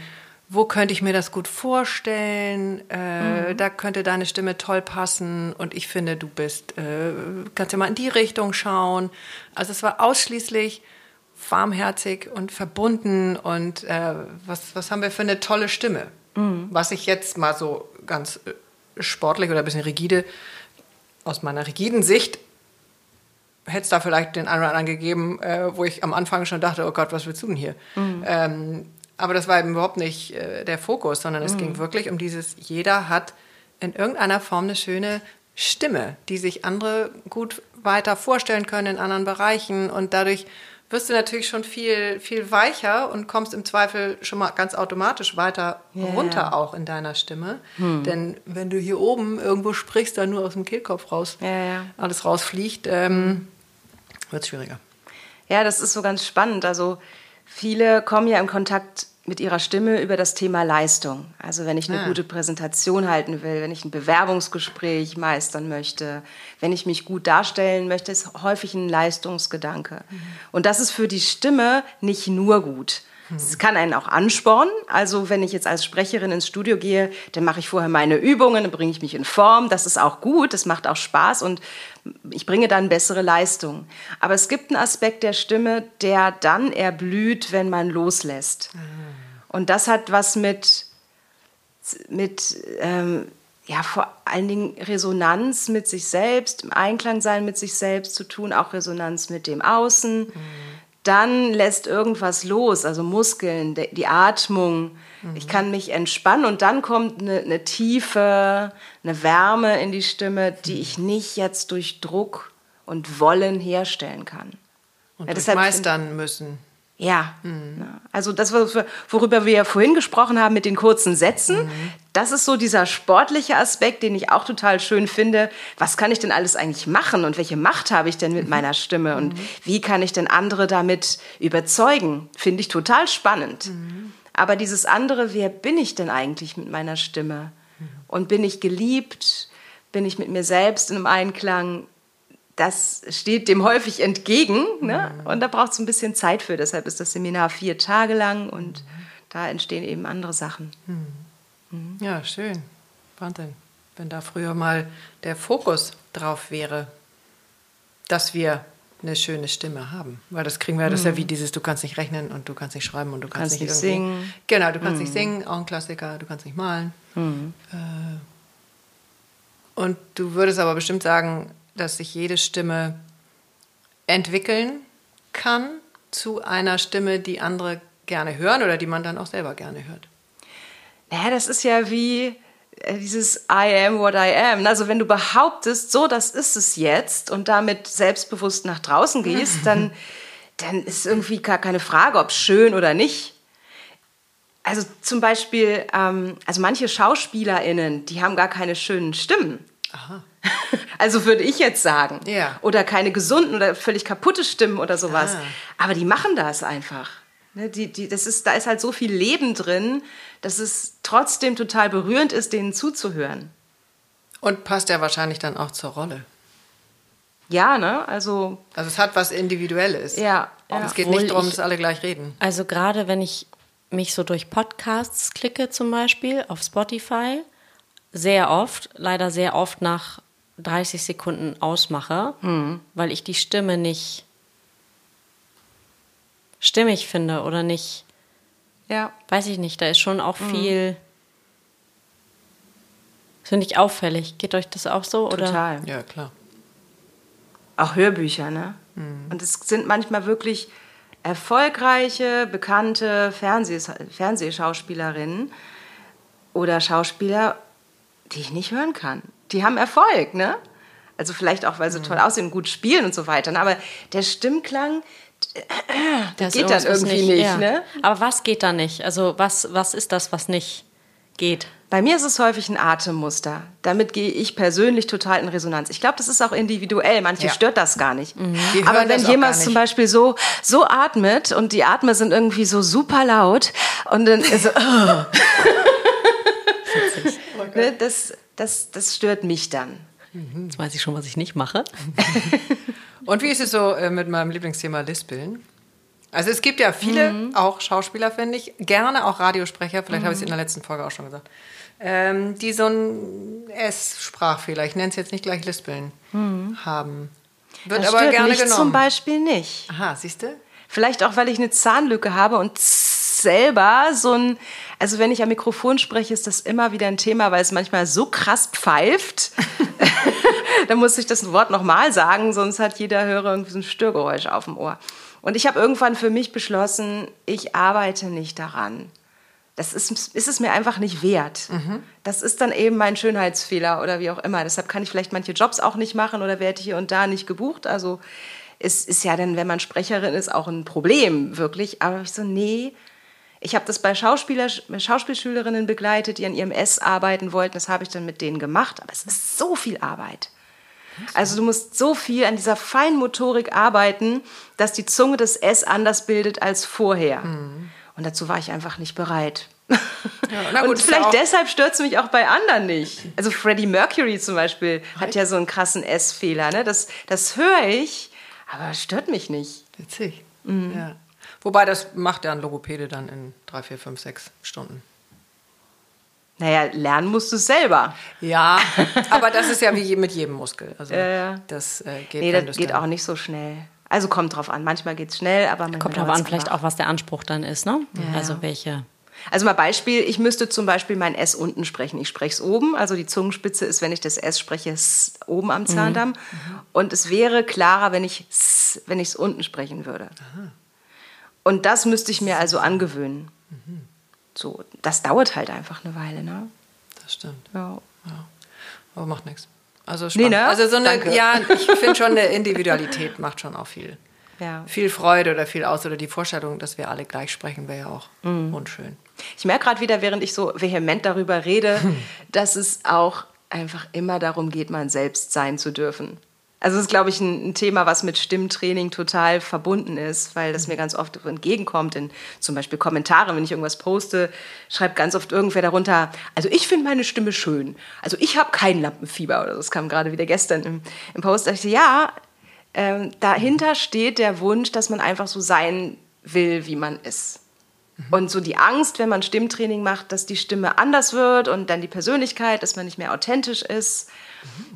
B: wo könnte ich mir das gut vorstellen, äh, mhm. da könnte deine Stimme toll passen und ich finde, du bist, äh, kannst ja mal in die Richtung schauen. Also es war ausschließlich warmherzig und verbunden und äh, was, was haben wir für eine tolle Stimme. Mhm. Was ich jetzt mal so ganz äh, sportlich oder ein bisschen rigide aus meiner rigiden Sicht hätte es da vielleicht den einen oder anderen gegeben, äh, wo ich am Anfang schon dachte, oh Gott, was willst du denn hier? Mhm. Ähm, aber das war eben überhaupt nicht äh, der Fokus, sondern es mhm. ging wirklich um dieses, jeder hat in irgendeiner Form eine schöne Stimme, die sich andere gut weiter vorstellen können in anderen Bereichen und dadurch wirst du natürlich schon viel, viel weicher und kommst im Zweifel schon mal ganz automatisch weiter yeah. runter auch in deiner Stimme. Hm. Denn wenn du hier oben irgendwo sprichst, dann nur aus dem Kehlkopf raus, ja. alles rausfliegt, ähm, wird schwieriger.
A: Ja, das ist so ganz spannend. Also viele kommen ja in Kontakt mit ihrer Stimme über das Thema Leistung. Also wenn ich eine ah. gute Präsentation halten will, wenn ich ein Bewerbungsgespräch meistern möchte, wenn ich mich gut darstellen möchte, ist häufig ein Leistungsgedanke. Mhm. Und das ist für die Stimme nicht nur gut. Es kann einen auch anspornen. Also wenn ich jetzt als Sprecherin ins Studio gehe, dann mache ich vorher meine Übungen, dann bringe ich mich in Form. Das ist auch gut, das macht auch Spaß und ich bringe dann bessere Leistung. Aber es gibt einen Aspekt der Stimme, der dann erblüht, wenn man loslässt. Und das hat was mit, mit ähm, ja, vor allen Dingen Resonanz mit sich selbst, im Einklang sein mit sich selbst zu tun, auch Resonanz mit dem Außen. Mhm dann lässt irgendwas los, also Muskeln, die Atmung. Mhm. Ich kann mich entspannen und dann kommt eine, eine, Tiefe, eine Wärme in die Stimme, die mhm. ich nicht jetzt durch Druck und Wollen herstellen kann.
B: Und ja, deshalb meistern müssen.
A: Ja, mhm. also das, worüber wir ja vorhin gesprochen haben mit den kurzen Sätzen, mhm. das ist so dieser sportliche Aspekt, den ich auch total schön finde. Was kann ich denn alles eigentlich machen und welche Macht habe ich denn mit mhm. meiner Stimme und mhm. wie kann ich denn andere damit überzeugen? Finde ich total spannend. Mhm. Aber dieses andere, wer bin ich denn eigentlich mit meiner Stimme? Und bin ich geliebt? Bin ich mit mir selbst in einem Einklang? Das steht dem häufig entgegen. Ne? Und da braucht es ein bisschen Zeit für. Deshalb ist das Seminar vier Tage lang und da entstehen eben andere Sachen.
B: Ja, schön. Wahnsinn. Wenn da früher mal der Fokus drauf wäre, dass wir eine schöne Stimme haben. Weil das kriegen wir, das ist ja wie dieses, du kannst nicht rechnen und du kannst nicht schreiben und du kannst,
A: Kannst
B: nicht,
A: nicht singen.
B: Genau, du kannst nicht singen, auch ein Klassiker, du kannst nicht malen. Äh, und du würdest aber bestimmt sagen, dass sich jede Stimme entwickeln kann zu einer Stimme, die andere gerne hören oder die man dann auch selber gerne hört.
A: Naja, das ist ja wie äh, dieses I am what I am. Also wenn du behauptest, so, das ist es jetzt und damit selbstbewusst nach draußen gehst, dann, <laughs> dann ist irgendwie gar keine Frage, ob schön oder nicht. Also zum Beispiel, ähm, also manche SchauspielerInnen, die haben gar keine schönen Stimmen.
B: Aha. <laughs>
A: Also würde ich jetzt sagen.
B: Ja.
A: Oder keine gesunden oder völlig kaputte Stimmen oder sowas.
B: Ah.
A: Aber die machen das einfach. Ne, die, die, das ist, da ist halt so viel Leben drin, dass es trotzdem total berührend ist, denen zuzuhören.
B: Und passt ja wahrscheinlich dann auch zur Rolle.
A: Ja, ne? Also,
B: Also es hat was Individuelles.
A: ja. ja.
B: Es geht
C: Obwohl
B: nicht darum,
C: ich-
B: dass alle gleich reden.
C: Also gerade wenn ich mich so durch Podcasts klicke zum Beispiel auf Spotify, sehr oft, leider sehr oft nach 30 Sekunden ausmache, weil ich die Stimme nicht stimmig finde oder nicht,
A: ja.
C: weiß ich nicht, da ist schon auch viel, finde ich auffällig. Geht euch das auch so? Oder?
A: Total.
B: Ja, klar.
A: Auch Hörbücher, ne? Und es sind manchmal wirklich erfolgreiche, bekannte Fernsehs Fernsehschauspielerinnen oder Schauspieler, die ich nicht hören kann. Die haben Erfolg, ne? Also vielleicht auch, weil sie toll aussehen, gut spielen und so weiter. ne? Aber der Stimmklang,
C: Das
A: geht
C: ist
A: dann irgendwie nicht,
C: ja.
A: ne?
C: Aber was geht da nicht? Also was, was ist das, was nicht geht?
A: Bei mir ist es häufig ein Atemmuster. Damit gehe ich persönlich total in Resonanz. Ich glaube, das ist auch individuell. Manche
B: Ja.
A: stört das gar nicht.
B: Die
A: Aber wenn jemand zum
B: nicht.
A: Beispiel so, so atmet und die Atme sind irgendwie so super laut und dann so, <laughs> ne, das, das, das stört mich dann.
C: Jetzt weiß ich schon, was ich nicht mache. <laughs>
B: Und wie ist es so äh, mit meinem Lieblingsthema Lispeln? Also es gibt ja viele, auch Schauspieler, finde ich, gerne auch Radiosprecher, vielleicht habe ich es in der letzten Folge auch schon gesagt, ähm, die so einen S-Sprachfehler, ich nenne es jetzt nicht gleich Lispeln, haben. Wird
A: Das
B: aber
A: stört
B: gerne
A: mich
B: genommen.
A: zum Beispiel nicht.
B: Aha, siehst du?
A: Vielleicht auch, weil ich eine Zahnlücke habe und selber so ein, also wenn ich am Mikrofon spreche, ist das immer wieder ein Thema, weil es manchmal so krass pfeift. <laughs> <laughs> da muss ich das Wort nochmal sagen, sonst hat jeder Hörer irgendwie so ein Störgeräusch auf dem Ohr. Und ich habe irgendwann für mich beschlossen, ich arbeite nicht daran. Das ist, ist es mir einfach nicht wert. Das ist dann eben mein Schönheitsfehler oder wie auch immer. Deshalb kann ich vielleicht manche Jobs auch nicht machen oder werde hier und da nicht gebucht. Also es ist ja dann, wenn man Sprecherin ist, auch ein Problem, wirklich. Aber ich so, nee. Ich habe das bei Schauspieler, Schauspielschülerinnen begleitet, die an ihrem S arbeiten wollten. Das habe ich dann mit denen gemacht. Aber es ist so viel Arbeit. Also du musst so viel an dieser Feinmotorik arbeiten, dass die Zunge das S anders bildet als vorher. Und dazu war ich einfach nicht bereit.
B: na gut,
A: und vielleicht
B: ja
A: deshalb stört es mich auch bei anderen nicht. Also Freddie Mercury zum Beispiel hat ja so einen krassen S-Fehler. Ne? Das, das höre ich, aber es stört mich nicht.
B: Witzig.
A: Mhm.
B: Ja. Wobei, das macht ja ein Logopäde dann in drei, vier, fünf, sechs Stunden.
A: Naja, lernen musst du es selber.
B: Ja, aber das ist ja wie mit jedem Muskel. Also
A: Ja, ja.
B: das äh, geht,
A: Nee, das geht auch nicht so schnell. Also kommt drauf an. Manchmal geht es schnell, aber manchmal
C: Kommt
A: dauert's
C: an, vielleicht auch, was der Anspruch dann ist, ne? Also welche.
A: Also mal Beispiel, ich müsste zum Beispiel mein S unten sprechen. Ich spreche es oben, also die Zungenspitze ist, wenn ich das S spreche, S oben am Zahndamm. Und es wäre klarer, wenn ich S, wenn ich es unten sprechen würde. Und das müsste ich mir also angewöhnen. So, das dauert halt einfach eine Weile, ne?
B: Das stimmt.
A: Ja.
B: Aber macht nichts. Also spannend.
A: ne?
B: Also so eine,
A: Danke.
B: ja, ich <laughs> finde schon eine Individualität macht schon auch viel.
A: Ja.
B: Viel Freude oder viel aus oder die Vorstellung, dass wir alle gleich sprechen, wäre ja auch
A: Mhm.
B: unschön.
A: Ich merke gerade wieder, während ich so vehement darüber rede, <laughs> dass es auch einfach immer darum geht, man selbst sein zu dürfen. Also das ist, glaube ich, ein, ein Thema, was mit Stimmtraining total verbunden ist, weil das mir ganz oft entgegenkommt in zum Beispiel Kommentaren, wenn ich irgendwas poste, schreibt ganz oft irgendwer darunter, also ich finde meine Stimme schön. Also ich habe kein Lampenfieber oder so. Das kam gerade wieder gestern im, im Post. Da dachte ich, ja, ähm, dahinter steht der Wunsch, dass man einfach so sein will, wie man ist. Und so die Angst, wenn man Stimmtraining macht, dass die Stimme anders wird und dann die Persönlichkeit, dass man nicht mehr authentisch ist.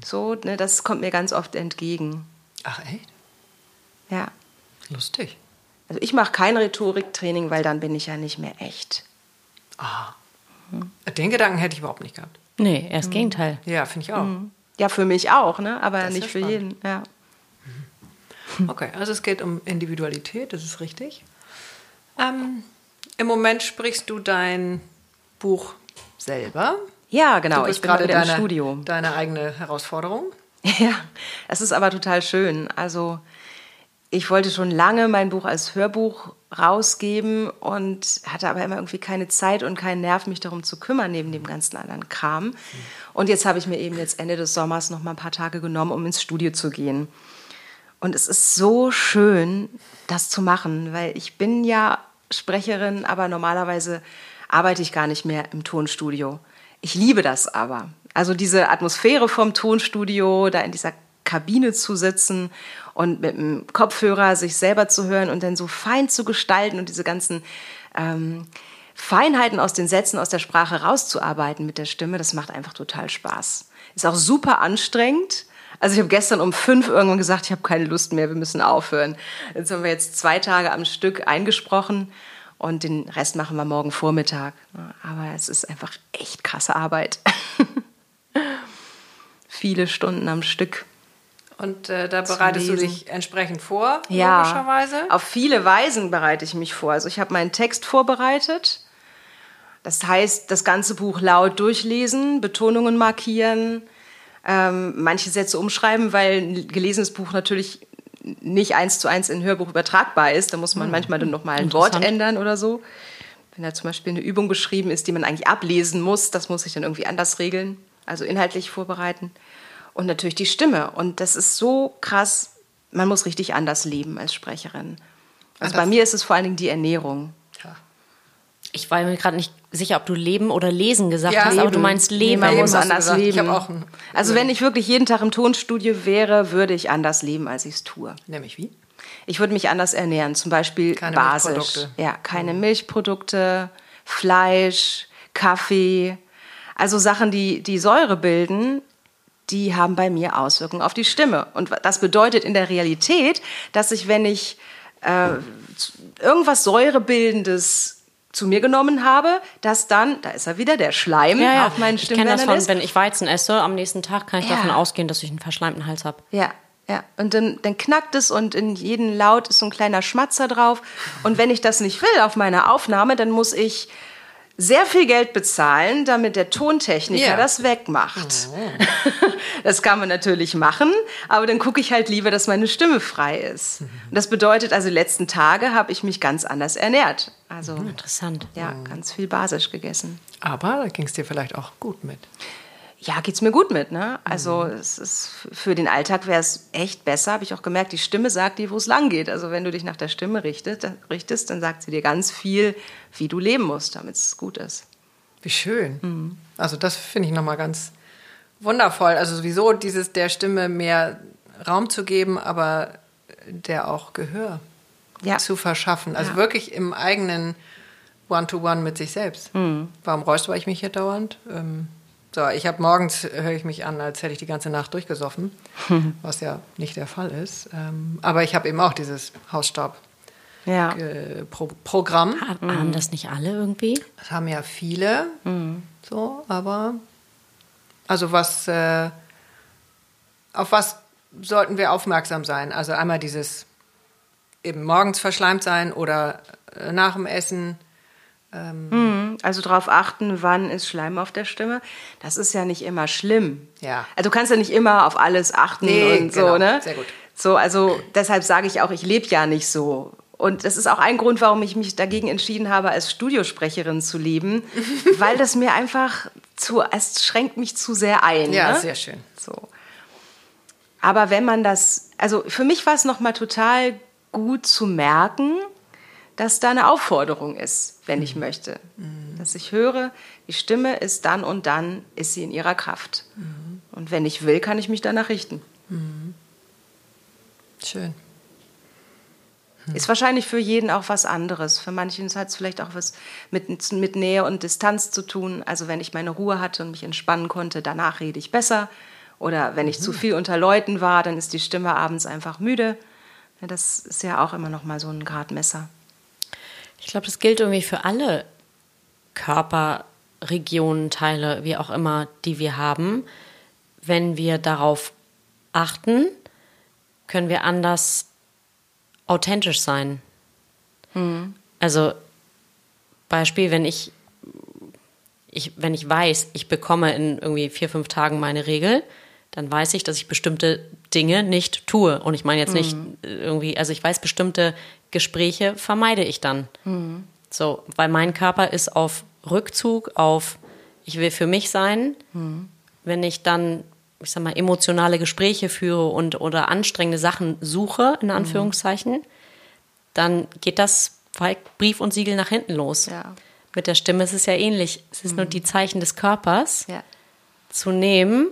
A: So, ne, das kommt mir ganz oft entgegen.
B: Ach echt?
A: Ja.
B: Lustig.
A: Also ich mache kein Rhetoriktraining, weil dann bin ich ja nicht mehr echt.
B: Ah. Den Gedanken hätte ich überhaupt nicht gehabt.
C: Nee, erst Gegenteil.
B: Ja, finde ich auch.
A: Ja, für mich auch, ne? aber
B: Das
A: nicht
B: ja
A: für jeden. Ja.
B: Okay, also es geht um Individualität, das ist richtig. Ähm, Im Moment sprichst du dein Buch selber.
A: Ja, genau. ich bin
B: gerade
A: wieder im
B: deine,
A: Studio.
B: deine eigene Herausforderung. <laughs>
A: Ja, es ist aber total schön. Also ich wollte schon lange mein Buch als Hörbuch rausgeben und hatte aber immer irgendwie keine Zeit und keinen Nerv, mich darum zu kümmern, neben dem ganzen anderen Kram. Und jetzt habe ich mir eben jetzt Ende des Sommers noch mal ein paar Tage genommen, um ins Studio zu gehen. Und es ist so schön, das zu machen, weil ich bin ja Sprecherin, aber normalerweise arbeite ich gar nicht mehr im Tonstudio. Ich liebe das aber. Also diese Atmosphäre vom Tonstudio, da in dieser Kabine zu sitzen und mit dem Kopfhörer sich selber zu hören und dann so fein zu gestalten und diese ganzen ähm, Feinheiten aus den Sätzen, aus der Sprache rauszuarbeiten mit der Stimme, das macht einfach total Spaß. Ist auch super anstrengend. Also ich habe gestern um fünf irgendwann gesagt, ich habe keine Lust mehr, wir müssen aufhören. Jetzt haben wir jetzt zwei Tage am Stück eingesprochen und den Rest machen wir morgen Vormittag. Aber es ist einfach echt krasse Arbeit. <laughs> Viele Stunden am Stück.
B: Und äh, da bereitest du dich entsprechend vor,
A: Ja,
B: logischerweise.
A: auf viele Weisen bereite ich mich vor. Also ich habe meinen Text vorbereitet. Das heißt, das ganze Buch laut durchlesen, Betonungen markieren, ähm, manche Sätze umschreiben, weil ein gelesenes Buch natürlich nicht eins zu eins in ein Hörbuch übertragbar ist. Da muss man manchmal dann noch mal ein Wort ändern oder so. Wenn da zum Beispiel eine Übung beschrieben ist, die man eigentlich ablesen muss, das muss ich dann irgendwie anders regeln, also inhaltlich vorbereiten. Und natürlich die Stimme. Und das ist so krass, man muss richtig anders leben als Sprecherin. Also bei
B: Anders?
A: mir ist es vor allen Dingen die Ernährung.
B: Ja.
C: Ich war mir gerade nicht sicher, ob du Leben oder Lesen gesagt
B: Ja,
C: hast, aber
B: Leben.
C: du meinst Leben.
A: man muss anders
B: gesagt. Ich
A: leben.
B: hab auch ein-
A: also wenn ich wirklich jeden Tag im Tonstudio wäre, würde ich anders leben, als ich es tue.
B: Nämlich wie?
A: Ich würde mich anders ernähren, zum Beispiel
B: Keine
A: basisch.
B: Milchprodukte. Mhm.
A: Ja, keine Milchprodukte, Fleisch, Kaffee. Also Sachen, die die Säure bilden, die haben bei mir Auswirkungen auf die Stimme. Und das bedeutet in der Realität, dass ich, wenn ich äh, irgendwas Säurebildendes zu mir genommen habe, dass dann, da ist er wieder, der Schleim
C: ja, ja.
A: auf meinen
C: ich kenne das
A: Stimmbändern
C: von, wenn ich Weizen esse, am nächsten Tag kann ich
A: Ja.
C: davon ausgehen, dass ich einen verschleimten Hals habe.
A: Ja, ja. Und dann, dann knackt es und in jedem Laut ist so ein kleiner Schmatzer drauf. Und wenn ich das nicht will auf meiner Aufnahme, dann muss ich sehr viel Geld bezahlen, damit der Tontechniker
B: Ja.
A: das wegmacht. <laughs> Das kann man natürlich machen, aber dann gucke ich halt lieber, dass meine Stimme frei ist. Und das bedeutet also, die letzten Tage habe ich mich ganz anders ernährt. Also,
C: Interessant.
A: ja, ganz viel basisch gegessen.
B: Aber da ging es dir vielleicht auch gut mit.
A: Ja, geht's mir gut mit, ne? Also es ist für den Alltag wäre es echt besser, habe ich auch gemerkt. Die Stimme sagt dir, wo es lang geht. Also wenn du dich nach der Stimme richtet, richtest, dann sagt sie dir ganz viel, wie du leben musst, damit es gut ist.
B: Wie schön.
A: Mhm.
B: Also das finde ich nochmal ganz wundervoll. Also sowieso dieses der Stimme mehr Raum zu geben, aber der auch Gehör
A: Ja.
B: zu verschaffen. Also
A: Ja.
B: wirklich im eigenen One-to-One mit sich selbst.
A: Mhm.
B: Warum räusper ich mich hier dauernd? Ähm, so, ich habe morgens, höre ich mich an, als hätte ich die ganze Nacht durchgesoffen, <laughs> was ja nicht der Fall ist. Ähm, aber ich habe eben auch dieses Hausstaub-Programm.
A: Ja.
C: Ha- Haben das nicht alle irgendwie?
B: Das haben ja viele, so, aber also was, äh, auf was sollten wir aufmerksam sein? Also einmal dieses eben morgens verschleimt sein oder äh, nach dem Essen.
A: Also darauf achten, wann ist Schleim auf der Stimme. Das ist ja nicht immer schlimm.
B: Ja.
A: Also du kannst ja nicht immer auf alles achten
B: Nee,
A: und
B: genau.
A: so, ne?
B: Sehr gut.
A: So, also deshalb sage ich auch, ich lebe ja nicht so. Und das ist auch ein Grund, warum ich mich dagegen entschieden habe, als Studiosprecherin zu leben, <laughs> weil das mir einfach zu, es schränkt mich zu sehr ein.
B: Ja,
A: ne?
B: sehr schön.
A: So. Aber wenn man das, also für mich war es nochmal total gut zu merken, dass da eine Aufforderung ist, wenn ich möchte. Dass ich höre, die Stimme ist dann und dann, ist sie in ihrer Kraft. Und wenn ich will, kann ich mich danach richten.
B: Schön.
A: Ist wahrscheinlich für jeden auch was anderes. Für manchen hat es vielleicht auch was mit, mit Nähe und Distanz zu tun. Also wenn ich meine Ruhe hatte und mich entspannen konnte, danach rede ich besser. Oder wenn ich zu viel unter Leuten war, dann ist die Stimme abends einfach müde. Das ist ja auch immer noch mal so ein Gradmesser.
C: Ich glaube, das gilt irgendwie für alle Körperregionen, Teile, wie auch immer, die wir haben. Wenn wir darauf achten, können wir anders authentisch sein. Mhm. Also Beispiel, wenn ich, ich, wenn ich weiß, ich bekomme in irgendwie vier, fünf Tagen meine Regel, dann weiß ich, dass ich bestimmte Dinge nicht tue. Und ich meine jetzt nicht mhm. irgendwie, also ich weiß, bestimmte Gespräche vermeide ich dann. Mhm. So, weil mein Körper ist auf Rückzug, auf ich will für mich sein. Mhm. Wenn ich dann ich sag mal, emotionale Gespräche führe und oder anstrengende Sachen suche, in mhm. Anführungszeichen, mhm. dann geht das Brief und Siegel nach hinten los. Ja. Mit der Stimme ist es ja ähnlich. Es ist mhm. nur die Zeichen des Körpers ja. zu nehmen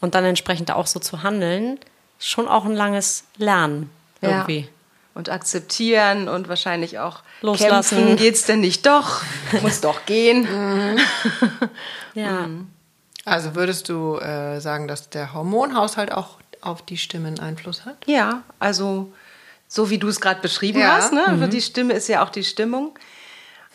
C: und dann entsprechend auch so zu handeln, schon auch ein langes Lernen irgendwie. Ja.
A: Und akzeptieren und wahrscheinlich auch Loslassen. kämpfen. Geht's denn nicht doch? Muss doch gehen. Mhm. <laughs>
B: ja. Mhm. Also würdest du äh, sagen, dass der Hormonhaushalt auch auf die Stimmen Einfluss hat?
A: Ja, also so wie du es gerade beschrieben ja. hast. Ne? Mhm. Die Stimme ist ja auch die Stimmung.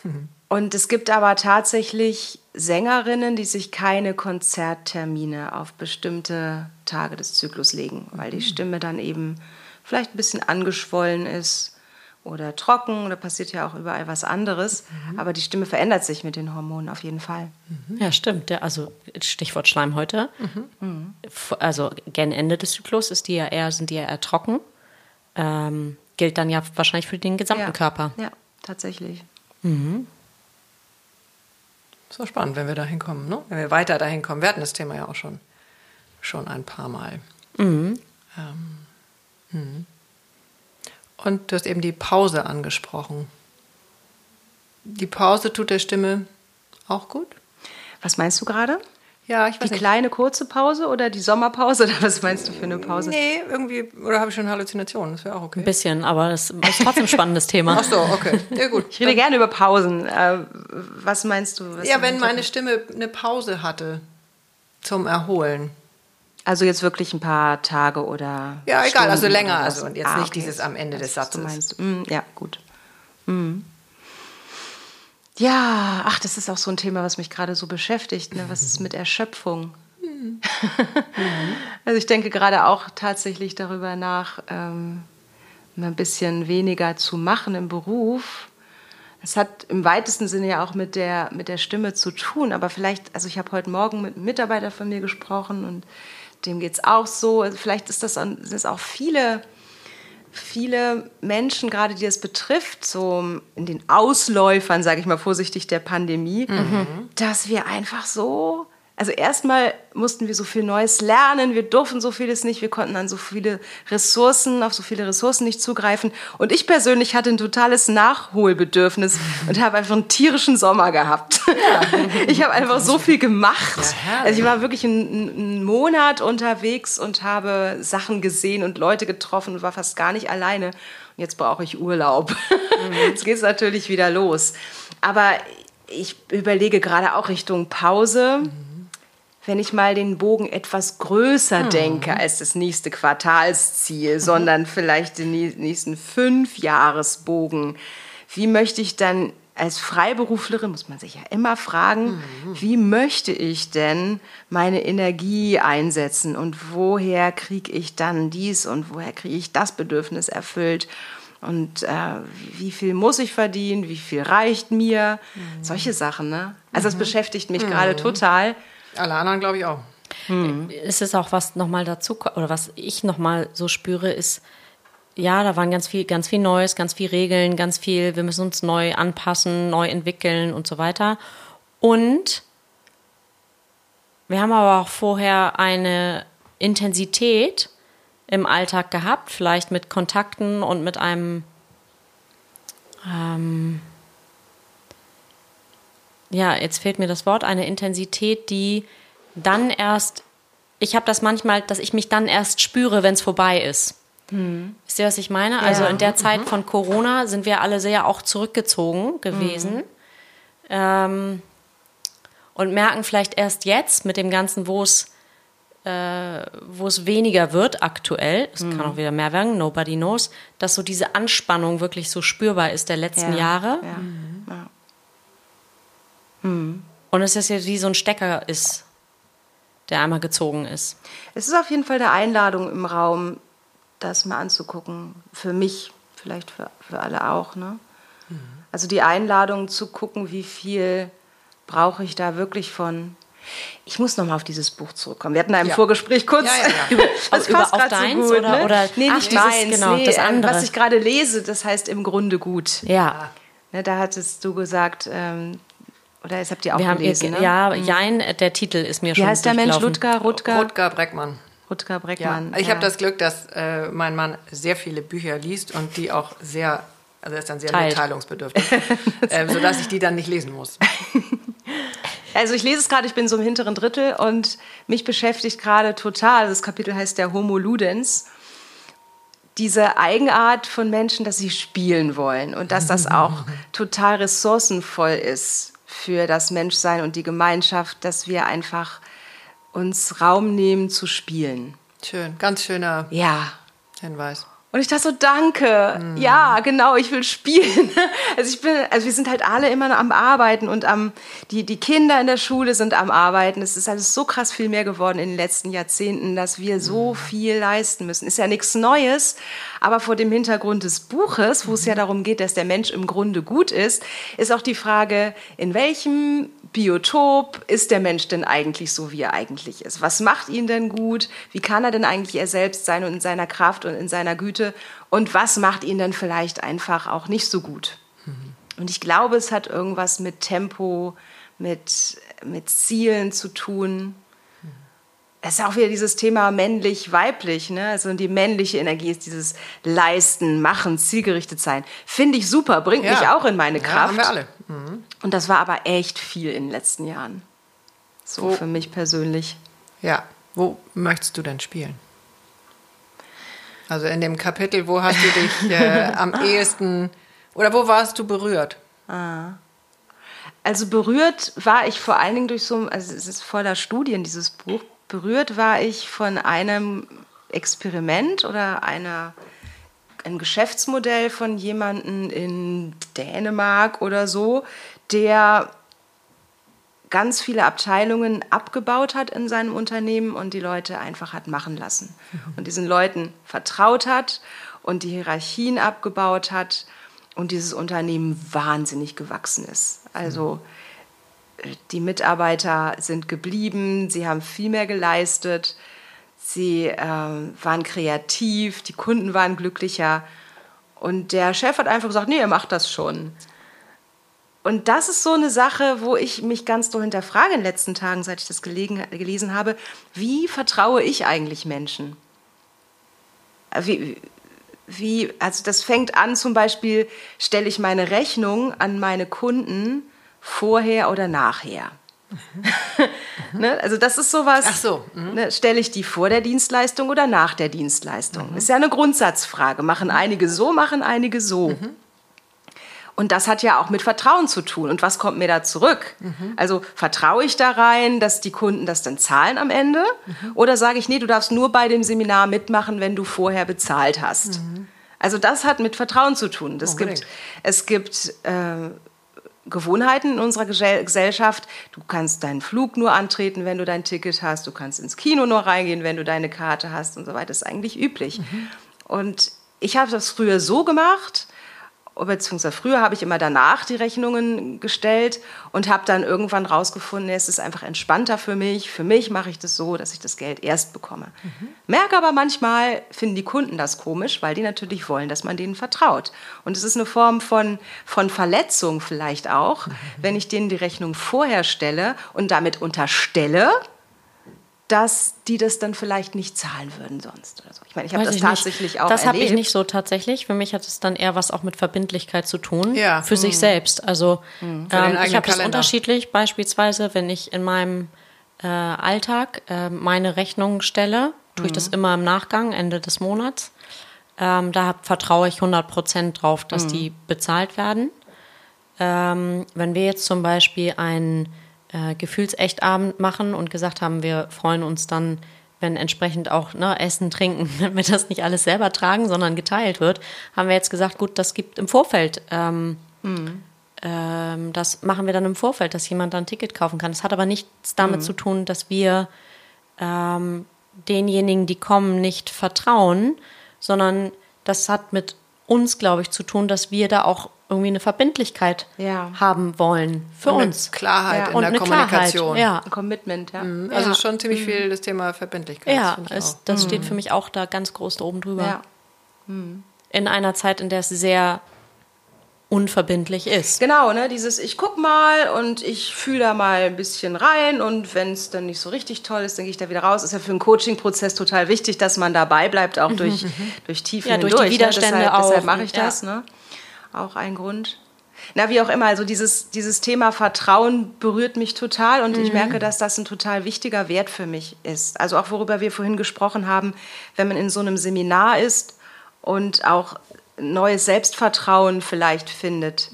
A: Mhm. Und es gibt aber tatsächlich Sängerinnen, die sich keine Konzerttermine auf bestimmte Tage des Zyklus legen, weil die mhm. Stimme dann eben vielleicht ein bisschen angeschwollen ist oder trocken, da passiert ja auch überall was anderes. Mhm. Aber die Stimme verändert sich mit den Hormonen auf jeden Fall.
C: Mhm. Ja, stimmt. Also Stichwort Schleimhäute. Mhm. Also gen Ende des Zyklus ist die ja eher, sind die ja eher trocken. Ähm, gilt dann ja wahrscheinlich für den gesamten
A: ja.
C: Körper.
A: Ja, tatsächlich.
B: Mhm. So spannend, wenn wir da hinkommen, ne? wenn wir weiter dahin kommen. Wir hatten das Thema ja auch schon, schon ein paar Mal. Mhm. Ähm, mhm. Und du hast eben die Pause angesprochen. Die Pause tut der Stimme auch gut?
A: Was meinst du gerade?
B: Ja, ich
A: weiß Die nicht. kleine kurze Pause oder die Sommerpause <laughs> oder was meinst du für eine Pause?
B: Nee, irgendwie, oder habe ich schon Halluzinationen? Das wäre auch okay.
C: Ein bisschen, aber das ist trotzdem ein spannendes Thema.
B: Ach so, okay. Ja, gut.
A: Ich rede gerne über Pausen. Äh, was meinst du? Was
B: ja, wenn meine Stimme eine Pause hatte zum Erholen.
A: Also jetzt wirklich ein paar Tage oder.
B: Ja, egal, Stunden also länger. Also und jetzt ah, nicht okay. dieses am Ende des Satzes.
A: Du meinst. Mm, ja, gut. Mm. Ja, ach, das ist auch so ein Thema, was mich gerade so beschäftigt. Ne? Was ist mit Erschöpfung? Mhm. also ich denke gerade auch tatsächlich darüber nach, ähm, ein bisschen weniger zu machen im Beruf. Es hat im weitesten Sinne ja auch mit der, mit der Stimme zu tun, aber vielleicht, also ich habe heute Morgen mit einem Mitarbeiter von mir gesprochen und dem geht es auch so. Also vielleicht ist das, sind es auch viele, viele Menschen, gerade die es betrifft, so in den Ausläufern, sage ich mal vorsichtig, der Pandemie, mhm. dass wir einfach so also erstmal mussten wir so viel Neues lernen, wir durften so vieles nicht, wir konnten an so viele Ressourcen, auf so viele Ressourcen nicht zugreifen. Und ich persönlich hatte ein totales Nachholbedürfnis <laughs> und habe einfach einen tierischen Sommer gehabt. Ja. <laughs> Ich habe einfach so viel gemacht. Also ich war wirklich einen, einen, Monat unterwegs und habe Sachen gesehen und Leute getroffen und war fast gar nicht alleine. Und jetzt brauche ich Urlaub. Mhm. <laughs> Jetzt geht es natürlich wieder los. Aber ich überlege gerade auch Richtung Pause. Mhm wenn ich mal den Bogen etwas größer mhm. denke als das nächste Quartalsziel, mhm. sondern vielleicht den nächsten fünf Jahresbogen, wie möchte ich dann als Freiberuflerin, muss man sich ja immer fragen, mhm. wie möchte ich denn meine Energie einsetzen und woher kriege ich dann dies und woher kriege ich das Bedürfnis erfüllt? Und äh, wie viel muss ich verdienen? Wie viel reicht mir? Mhm. Solche Sachen, ne? Also das mhm. beschäftigt mich gerade mhm. total.
B: Alle anderen glaube ich auch.
C: Hm. Es ist auch was nochmal dazu, oder was ich nochmal so spüre, ist, ja, da waren ganz viel, ganz viel Neues, ganz viel Regeln, ganz viel, wir müssen uns neu anpassen, neu entwickeln und so weiter. Und wir haben aber auch vorher eine Intensität im Alltag gehabt, vielleicht mit Kontakten und mit einem, ähm, ja, jetzt fehlt mir das Wort, eine Intensität, die dann erst, ich habe das manchmal, dass ich mich dann erst spüre, wenn es vorbei ist. Hm. Wisst ihr, was ich meine? Also ja. in der Zeit mhm. von Corona sind wir alle sehr auch zurückgezogen gewesen. Mhm. Ähm, und merken vielleicht erst jetzt mit dem Ganzen, wo es äh, wo es weniger wird aktuell, es mhm. kann auch wieder mehr werden, nobody knows, dass so diese Anspannung wirklich so spürbar ist der letzten ja. Jahre. Ja. Mhm. Ja. Mhm. Und es ist ja wie so ein Stecker ist, der einmal gezogen ist.
A: Es ist auf jeden Fall eine Einladung im Raum, das mal anzugucken. Für mich, vielleicht für, für alle auch. Ne? Mhm. Also die Einladung zu gucken, wie viel brauche ich da wirklich von ich muss nochmal auf dieses Buch zurückkommen. Wir hatten da im ja. Vorgespräch kurz. Ja, ja, <laughs>
C: über, <laughs> das über auf deins so gut, oder, ne? oder?
A: Nee, nicht Ach, meins. Genau, nee, das andere. Was ich gerade lese, das heißt im Grunde gut.
C: Ja.
A: Ne, da hattest du gesagt, ähm, oder das habt ihr auch Wir gelesen,
C: haben, ne? Ja, mhm. Jein, der Titel ist mir Wie schon
A: Wie heißt der Mensch? Ludger?
B: Rutger? Rutger Breckmann.
A: Rutger Breckmann.
B: Ja. Ich habe das Glück, dass äh, mein Mann sehr viele Bücher liest und die auch sehr, also er ist dann sehr Teilt. mitteilungsbedürftig, <laughs> äh, sodass ich die dann nicht lesen muss. <laughs>
A: Also ich lese es gerade, ich bin so im hinteren Drittel und mich beschäftigt gerade total, das Kapitel heißt der Homo Ludens, diese Eigenart von Menschen, dass sie spielen wollen und dass das <laughs> auch total ressourcenvoll ist für das Menschsein und die Gemeinschaft, dass wir einfach uns Raum nehmen zu spielen.
B: Schön, ganz schöner
A: ja.
B: Hinweis.
A: Und ich dachte so, danke. Mhm. Ja, genau, ich will spielen. <laughs> Also ich bin, also wir sind halt alle immer am Arbeiten und am, die, die Kinder in der Schule sind am Arbeiten. Es ist alles so krass viel mehr geworden in den letzten Jahrzehnten, dass wir so mhm. viel leisten müssen. Ist ja nichts Neues, aber vor dem Hintergrund des Buches, wo mhm. es ja darum geht, dass der Mensch im Grunde gut ist, ist auch die Frage, in welchem Biotop ist der Mensch denn eigentlich so, wie er eigentlich ist? Was macht ihn denn gut? Wie kann er denn eigentlich er selbst sein und in seiner Kraft und in seiner Güte? Und was macht ihn dann vielleicht einfach auch nicht so gut? Mhm. Und ich glaube, es hat irgendwas mit Tempo, mit, mit Zielen zu tun. Es ist auch wieder dieses Thema männlich-weiblich. Ne? Also die männliche Energie ist dieses Leisten, Machen, zielgerichtet sein. Finde ich super, bringt ja. mich auch in meine Kraft. Ja, haben wir alle. Mhm. Und das war aber echt viel in den letzten Jahren. So wo, für mich persönlich.
B: Ja, wo möchtest du denn spielen? Also in dem Kapitel, wo hast du dich äh, <laughs> am ehesten oder wo warst du berührt? Ah.
A: Also berührt war ich vor allen Dingen durch so, also es ist voller Studien, dieses Buch. Berührt war ich von einem Experiment oder einer ein Geschäftsmodell von jemandem in Dänemark oder so, der ganz viele Abteilungen abgebaut hat in seinem Unternehmen und die Leute einfach hat machen lassen. Mhm. Und diesen Leuten vertraut hat und die Hierarchien abgebaut hat und dieses Unternehmen wahnsinnig gewachsen ist. Also die Mitarbeiter sind geblieben, sie haben viel mehr geleistet, sie äh, waren kreativ, die Kunden waren glücklicher und der Chef hat einfach gesagt, nee, ihr macht das schon. Und das ist so eine Sache, wo ich mich ganz so hinterfrage in den letzten Tagen, seit ich das gelegen, gelesen habe. Wie vertraue ich eigentlich Menschen? Wie, wie, also das fängt an zum Beispiel, stelle ich meine Rechnung an meine Kunden vorher oder nachher? Mhm. <laughs> ne? Also das ist sowas.
B: Ach so. Mhm.
A: Ne? Stelle ich die vor der Dienstleistung oder nach der Dienstleistung? Mhm. Ist ja eine Grundsatzfrage. Machen einige so, machen einige so. Mhm. Und das hat ja auch mit Vertrauen zu tun. Und was kommt mir da zurück? Mhm. Also vertraue ich da rein, dass die Kunden das dann zahlen am Ende? Mhm. Oder sage ich, nee, du darfst nur bei dem Seminar mitmachen, wenn du vorher bezahlt hast? Mhm. Also das hat mit Vertrauen zu tun. Das gibt, es gibt äh, Gewohnheiten in unserer Gesellschaft. Du kannst deinen Flug nur antreten, wenn du dein Ticket hast. Du kannst ins Kino nur reingehen, wenn du deine Karte hast und so weiter. Das ist eigentlich üblich. Mhm. Und ich habe das früher so gemacht, beziehungsweise früher habe ich immer danach die Rechnungen gestellt und habe dann irgendwann rausgefunden, es ist einfach entspannter für mich. Für mich mache ich das so, dass ich das Geld erst bekomme. Mhm. Merke aber manchmal, finden die Kunden das komisch, weil die natürlich wollen, dass man denen vertraut. Und es ist eine Form von, von Verletzung vielleicht auch, mhm. wenn ich denen die Rechnung vorher stelle und damit unterstelle, dass die das dann vielleicht nicht zahlen würden sonst oder so. Ich meine, ich habe das tatsächlich
C: nicht.
A: auch
C: Das habe ich nicht so tatsächlich. Für mich hat es dann eher was auch mit Verbindlichkeit zu tun.
B: Ja.
C: Für mhm. sich selbst. Also mhm. ähm, ich habe das unterschiedlich. Beispielsweise, wenn ich in meinem äh, Alltag äh, meine Rechnung stelle, tue ich das mhm. immer im Nachgang, Ende des Monats. Ähm, da vertraue ich 100% drauf, dass die bezahlt werden. Ähm, wenn wir jetzt zum Beispiel einen äh, Gefühlsechtabend machen und gesagt haben, wir freuen uns dann, wenn entsprechend auch ne, Essen, Trinken, <laughs> wenn wir das nicht alles selber tragen, sondern geteilt wird, haben wir jetzt gesagt, gut, das gibt im Vorfeld. Ähm, ähm, das machen wir dann im Vorfeld, dass jemand dann ein Ticket kaufen kann. Das hat aber nichts damit zu tun, dass wir ähm, denjenigen, die kommen, nicht vertrauen, sondern das hat mit uns, glaube ich, zu tun, dass wir da auch irgendwie eine Verbindlichkeit
A: Ja.
C: haben wollen für
B: Und eine
C: uns.
B: Klarheit
A: Ja.
B: in
C: Und
B: der
C: eine
B: Kommunikation.
C: Klarheit. Ja,
A: Ein Commitment, ja.
B: Also
C: Ja.
B: schon ziemlich viel das Thema Verbindlichkeit.
C: ja es, das steht für mich auch da ganz groß da oben drüber.
A: ja.
C: In einer Zeit, in der es sehr unverbindlich ist.
A: Genau, ne, dieses ich guck mal und ich fühle da mal ein bisschen rein und wenn es dann nicht so richtig toll ist, dann gehe ich da wieder raus. Ist ja für einen Coaching-Prozess total wichtig, dass man dabei bleibt, auch durch, durch Tiefen
C: Ja, durch die
A: hindurch.
C: Widerstände
A: ne? deshalb,
C: auch
A: Deshalb mache ich
C: und- ja.
A: das, ne? Auch ein Grund. Na, wie auch immer, also dieses, dieses Thema Vertrauen berührt mich total und ich merke, dass das ein total wichtiger Wert für mich ist. Also auch worüber wir vorhin gesprochen haben, wenn man in so einem Seminar ist und auch neues Selbstvertrauen vielleicht findet.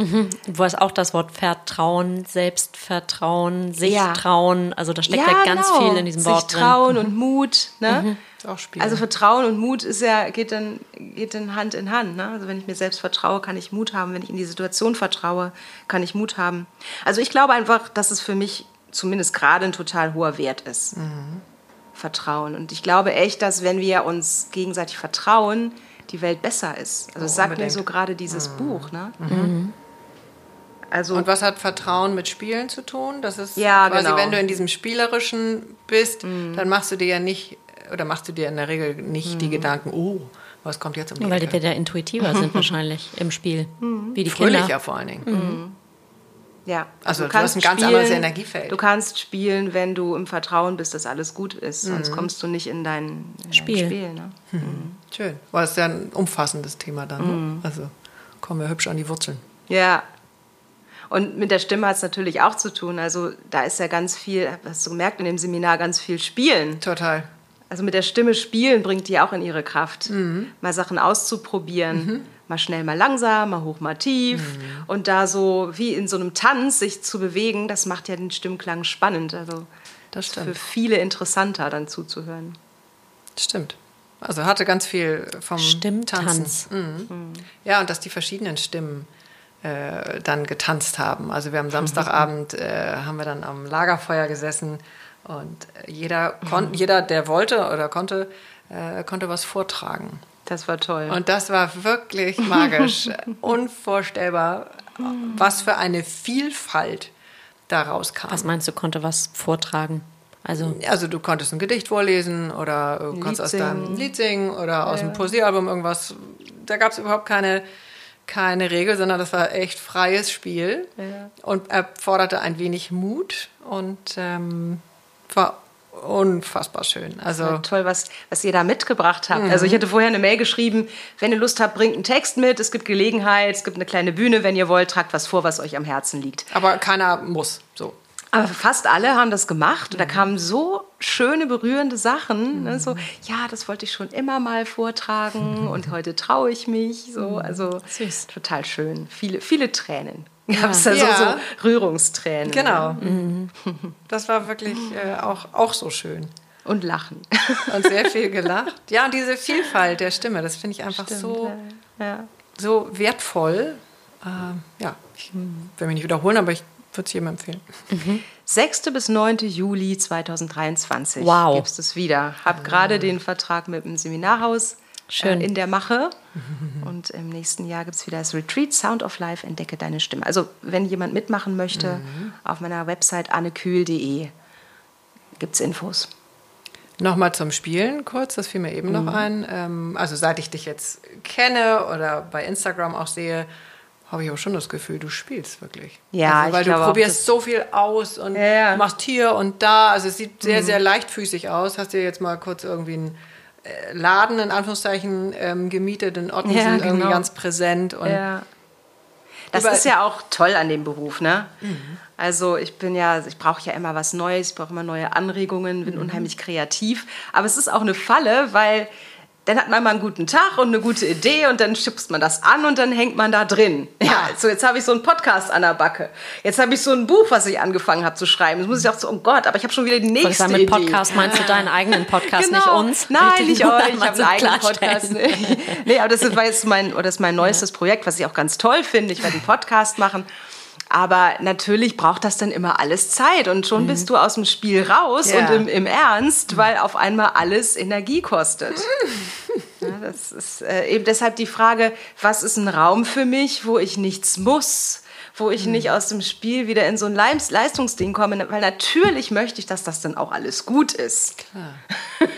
C: Wo es auch das Wort Vertrauen, Selbstvertrauen, sich
A: Ja.
C: trauen, also da steckt ja, ganz
A: genau.
C: viel in diesem
A: Sich
C: Wort drin.
A: trauen und Mut. Ne?
B: Ist auch Spiel.
A: Also Vertrauen und Mut ist ja, geht dann, geht dann Hand in Hand. Ne? Also wenn ich mir selbst vertraue, kann ich Mut haben. Wenn ich in die Situation vertraue, kann ich Mut haben. Also ich glaube einfach, dass es für mich zumindest gerade ein total hoher Wert ist. Vertrauen. Und ich glaube echt, dass wenn wir uns gegenseitig vertrauen, die Welt besser ist. Also das sagt mir
B: unbedingt.
A: so gerade dieses Buch. Ne? Also
B: Und was hat Vertrauen mit Spielen zu tun? Das ist
A: Ja,
B: quasi,
A: genau.
B: wenn du in diesem Spielerischen bist, dann machst du dir ja nicht, oder machst du dir in der Regel nicht die Gedanken, oh, was kommt jetzt um die
C: Weil
B: Ecke?
C: wir da intuitiver sind <laughs> wahrscheinlich im Spiel. Wie die
B: Fröhlicher
C: Kinder.
B: vor allen Dingen.
A: Ja,
B: Also du hast ein ganz anderes Energiefeld.
A: Du kannst spielen, wenn du im Vertrauen bist, dass alles gut ist. Sonst kommst du nicht in dein, in
C: Spiel.
A: dein Spiel. Ne?
B: Schön. Weil es ja ein umfassendes Thema dann. Ne? Also kommen wir hübsch an die Wurzeln.
A: Ja. Und mit der Stimme hat es natürlich auch zu tun. Also da ist ja ganz viel, hast du gemerkt in dem Seminar, ganz viel Spielen.
B: Total.
A: Also mit der Stimme spielen bringt die auch in ihre Kraft. Mal Sachen auszuprobieren. Mal schnell, mal langsam, mal hoch, mal tief. Und da so wie in so einem Tanz sich zu bewegen, das macht ja den Stimmklang spannend. Also
B: Das
A: für
B: stimmt.
A: viele interessanter dann zuzuhören.
B: Stimmt. Also hatte ganz viel vom
C: Stimmtanz.
B: Tanzen. Mhm. Ja, und dass die verschiedenen Stimmen äh, dann getanzt haben. Also wir haben <laughs> Samstagabend äh, haben wir dann am Lagerfeuer gesessen und jeder, kon jeder, der wollte oder konnte, äh, konnte was vortragen.
A: Das war toll.
B: Und das war wirklich magisch, <laughs> unvorstellbar, was für eine Vielfalt daraus kam.
C: Was meinst du, konnte was vortragen? Also
B: Also du konntest ein Gedicht vorlesen oder du konntest aus deinem Lied singen oder aus dem Poesiealbum irgendwas. Da gab es überhaupt keine, keine Regel, sondern das war echt freies Spiel und erforderte ein wenig Mut und ähm, war unfassbar schön. Also
A: Ja, toll, was, was ihr da mitgebracht habt. Also ich hatte vorher eine Mail geschrieben, wenn ihr Lust habt, bringt einen Text mit, es gibt Gelegenheit, es gibt eine kleine Bühne, wenn ihr wollt, tragt was vor, was euch am Herzen liegt.
B: aber keiner muss so.
A: Aber fast alle haben das gemacht und da kamen so schöne, berührende Sachen. Ne? So, ja, das wollte ich schon immer mal vortragen <laughs> und heute traue ich mich. So, also
C: Süß.
A: total schön. Viele, viele Tränen. Gab es da so,
B: Ja.
A: so Rührungstränen.
B: Genau. <laughs> Das war wirklich äh, auch, auch so schön.
A: Und Lachen. <laughs>
B: Und sehr viel gelacht. Ja, und diese Vielfalt der Stimme, das finde ich einfach so,
A: Ja.
B: so wertvoll. Ähm, ja, ich will mich nicht wiederholen, aber ich würde es jedem empfehlen.
A: 6. bis 9. Juli 2023
C: Wow.
A: gibt es das wieder. Hab gerade den Vertrag mit dem Seminarhaus
C: Schön.
A: Äh, in der Mache. Und im nächsten Jahr gibt es wieder das Retreat Sound of Life, entdecke deine Stimme. Also wenn jemand mitmachen möchte, auf meiner Website annekühl.de gibt es Infos.
B: Nochmal zum Spielen kurz, das fiel mir eben noch ein. Ähm, also seit ich dich jetzt kenne oder bei Instagram auch sehe, habe ich auch schon das Gefühl, du spielst wirklich.
A: Ja,
B: also, weil du probierst so viel aus und
A: Ja, ja.
B: machst hier und da. Also es sieht sehr, sehr leichtfüßig aus. Hast dir jetzt mal kurz irgendwie einen äh, Laden in Anführungszeichen ähm, gemietet in Ottensen,
A: Ja,
B: irgendwie
A: genau.
B: ganz präsent und
A: Ja. Das ist ja auch toll an dem Beruf, ne? Also ich bin ja, ich brauche ja immer was Neues, ich brauche immer neue Anregungen, bin unheimlich kreativ. Aber es ist auch eine Falle, weil dann hat man mal einen guten Tag und eine gute Idee und dann schubst man das an und dann hängt man da drin. Ja, so jetzt habe ich so einen Podcast an der Backe. Jetzt habe ich so ein Buch, was ich angefangen habe zu schreiben. Jetzt muss ich auch so, oh Gott, aber ich habe schon wieder die nächste
C: sagen, mit
A: Idee.
C: Podcast meinst du deinen eigenen Podcast,
A: Genau.
C: nicht uns?
A: Nein, nicht <laughs> euch. Ich habe einen eigenen. Podcast. <laughs> nee, aber das jetzt mein, oder das ist mein neuestes Projekt, was ich auch ganz toll finde. Ich werde einen Podcast machen. Aber natürlich braucht das dann immer alles Zeit und schon bist du aus dem Spiel raus
B: Ja.
A: und im, im Ernst, weil auf einmal alles Energie kostet. <laughs> Ja, das ist äh, eben deshalb die Frage, was ist ein Raum für mich, wo ich nichts muss, wo ich nicht aus dem Spiel wieder in so ein Leis- Leistungsding komme, weil natürlich möchte ich, dass das dann auch alles gut ist.
B: Klar. <laughs>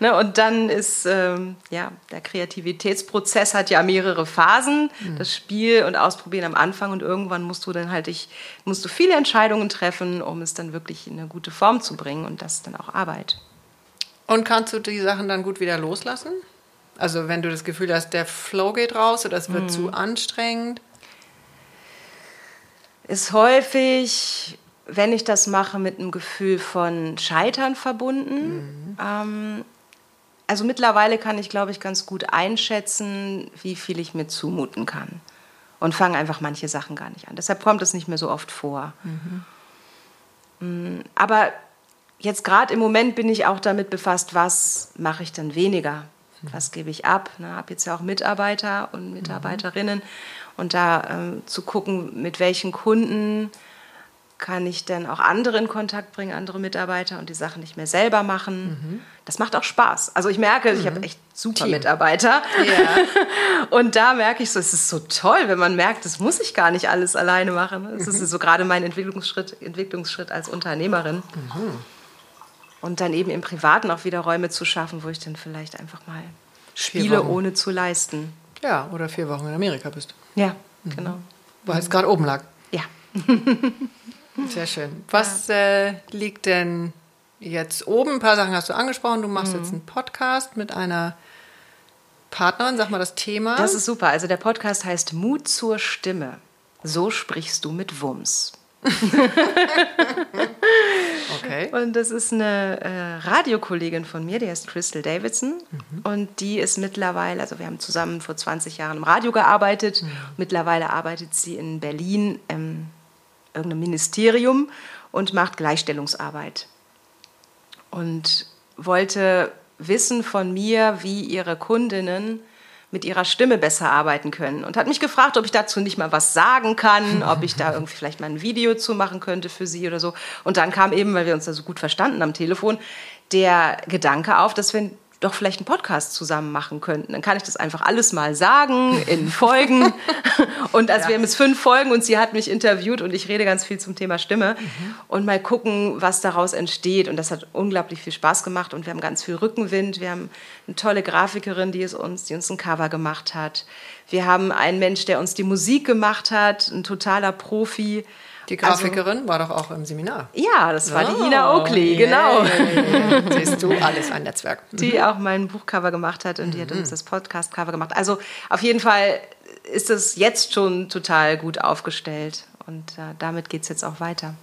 A: Ne, und dann ist, ähm, ja, der Kreativitätsprozess hat ja mehrere Phasen. Das Spiel und Ausprobieren am Anfang und irgendwann musst du dann halt, ich, musst du viele Entscheidungen treffen, um es dann wirklich in eine gute Form zu bringen und das ist dann auch Arbeit.
B: Und kannst du die Sachen dann gut wieder loslassen? Also wenn du das Gefühl hast, der Flow geht raus oder es wird zu anstrengend.
A: Ist häufig, wenn ich das mache, mit einem Gefühl von Scheitern verbunden. Ähm, also mittlerweile kann ich, glaube ich, ganz gut einschätzen, wie viel ich mir zumuten kann. Und fange einfach manche Sachen gar nicht an. Deshalb kommt es nicht mehr so oft vor. Mm, Aber jetzt gerade im Moment bin ich auch damit befasst, was mache ich dann weniger? Was gebe ich ab? Ich habe jetzt ja auch Mitarbeiter und Mitarbeiterinnen. Und da ähm, zu gucken, mit welchen Kunden kann ich dann auch andere in Kontakt bringen, andere Mitarbeiter und die Sachen nicht mehr selber machen. Das macht auch Spaß. Also ich merke, ich habe echt super
B: Team.
A: Mitarbeiter.
B: Ja. <laughs>
A: Und da merke ich so, es ist so toll, wenn man merkt, das muss ich gar nicht alles alleine machen. Das ist so gerade mein Entwicklungsschritt, Entwicklungsschritt als Unternehmerin. Und dann eben im Privaten auch wieder Räume zu schaffen, wo ich dann vielleicht einfach mal spiele, ohne zu leisten.
B: ja, oder vier Wochen in Amerika bist.
A: Ja, genau.
B: Weil es gerade oben lag.
A: Ja. <laughs>
B: Sehr schön. Was äh, liegt denn jetzt oben? Ein paar Sachen hast du angesprochen. Du machst jetzt einen Podcast mit einer Partnerin. Sag mal das Thema.
A: Das ist super. Also der Podcast heißt Mut zur Stimme. So sprichst du mit Wumms.
B: Okay.
A: Und das ist eine äh, Radiokollegin von mir, die heißt Crystal Davidson. Und die ist mittlerweile, also wir haben zusammen vor 20 Jahren im Radio gearbeitet. Mittlerweile arbeitet sie in Berlin im irgendeinem Ministerium und macht Gleichstellungsarbeit. Und wollte wissen von mir, wie ihre Kundinnen mit ihrer Stimme besser arbeiten können. Und hat mich gefragt, ob ich dazu nicht mal was sagen kann, ob ich da irgendwie vielleicht mal ein Video zu machen könnte für sie oder so. Und dann kam eben, weil wir uns da so gut verstanden am Telefon, der Gedanke auf, dass wir doch vielleicht einen Podcast zusammen machen könnten. Dann kann ich das einfach alles mal sagen in Folgen. <laughs> Und also wir haben jetzt fünf Folgen und sie hat mich interviewt und ich rede ganz viel zum Thema Stimme. Und mal gucken, was daraus entsteht. Und das hat unglaublich viel Spaß gemacht und wir haben ganz viel Rückenwind. Wir haben eine tolle Grafikerin, die es uns, die uns ein Cover gemacht hat. Wir haben einen Mensch, der uns die Musik gemacht hat, ein totaler Profi.
B: Die Grafikerin war doch auch im Seminar.
A: Ja, das war die
B: Oh,
A: Ina Oakley,
B: yeah,
A: genau.
B: yeah, <laughs> yeah. Siehst du, alles ein Netzwerk.
A: die auch mein Buchcover gemacht hat und die hat uns das Podcast-Cover gemacht. Also auf jeden Fall ist es jetzt schon total gut aufgestellt und äh, damit geht es jetzt auch weiter.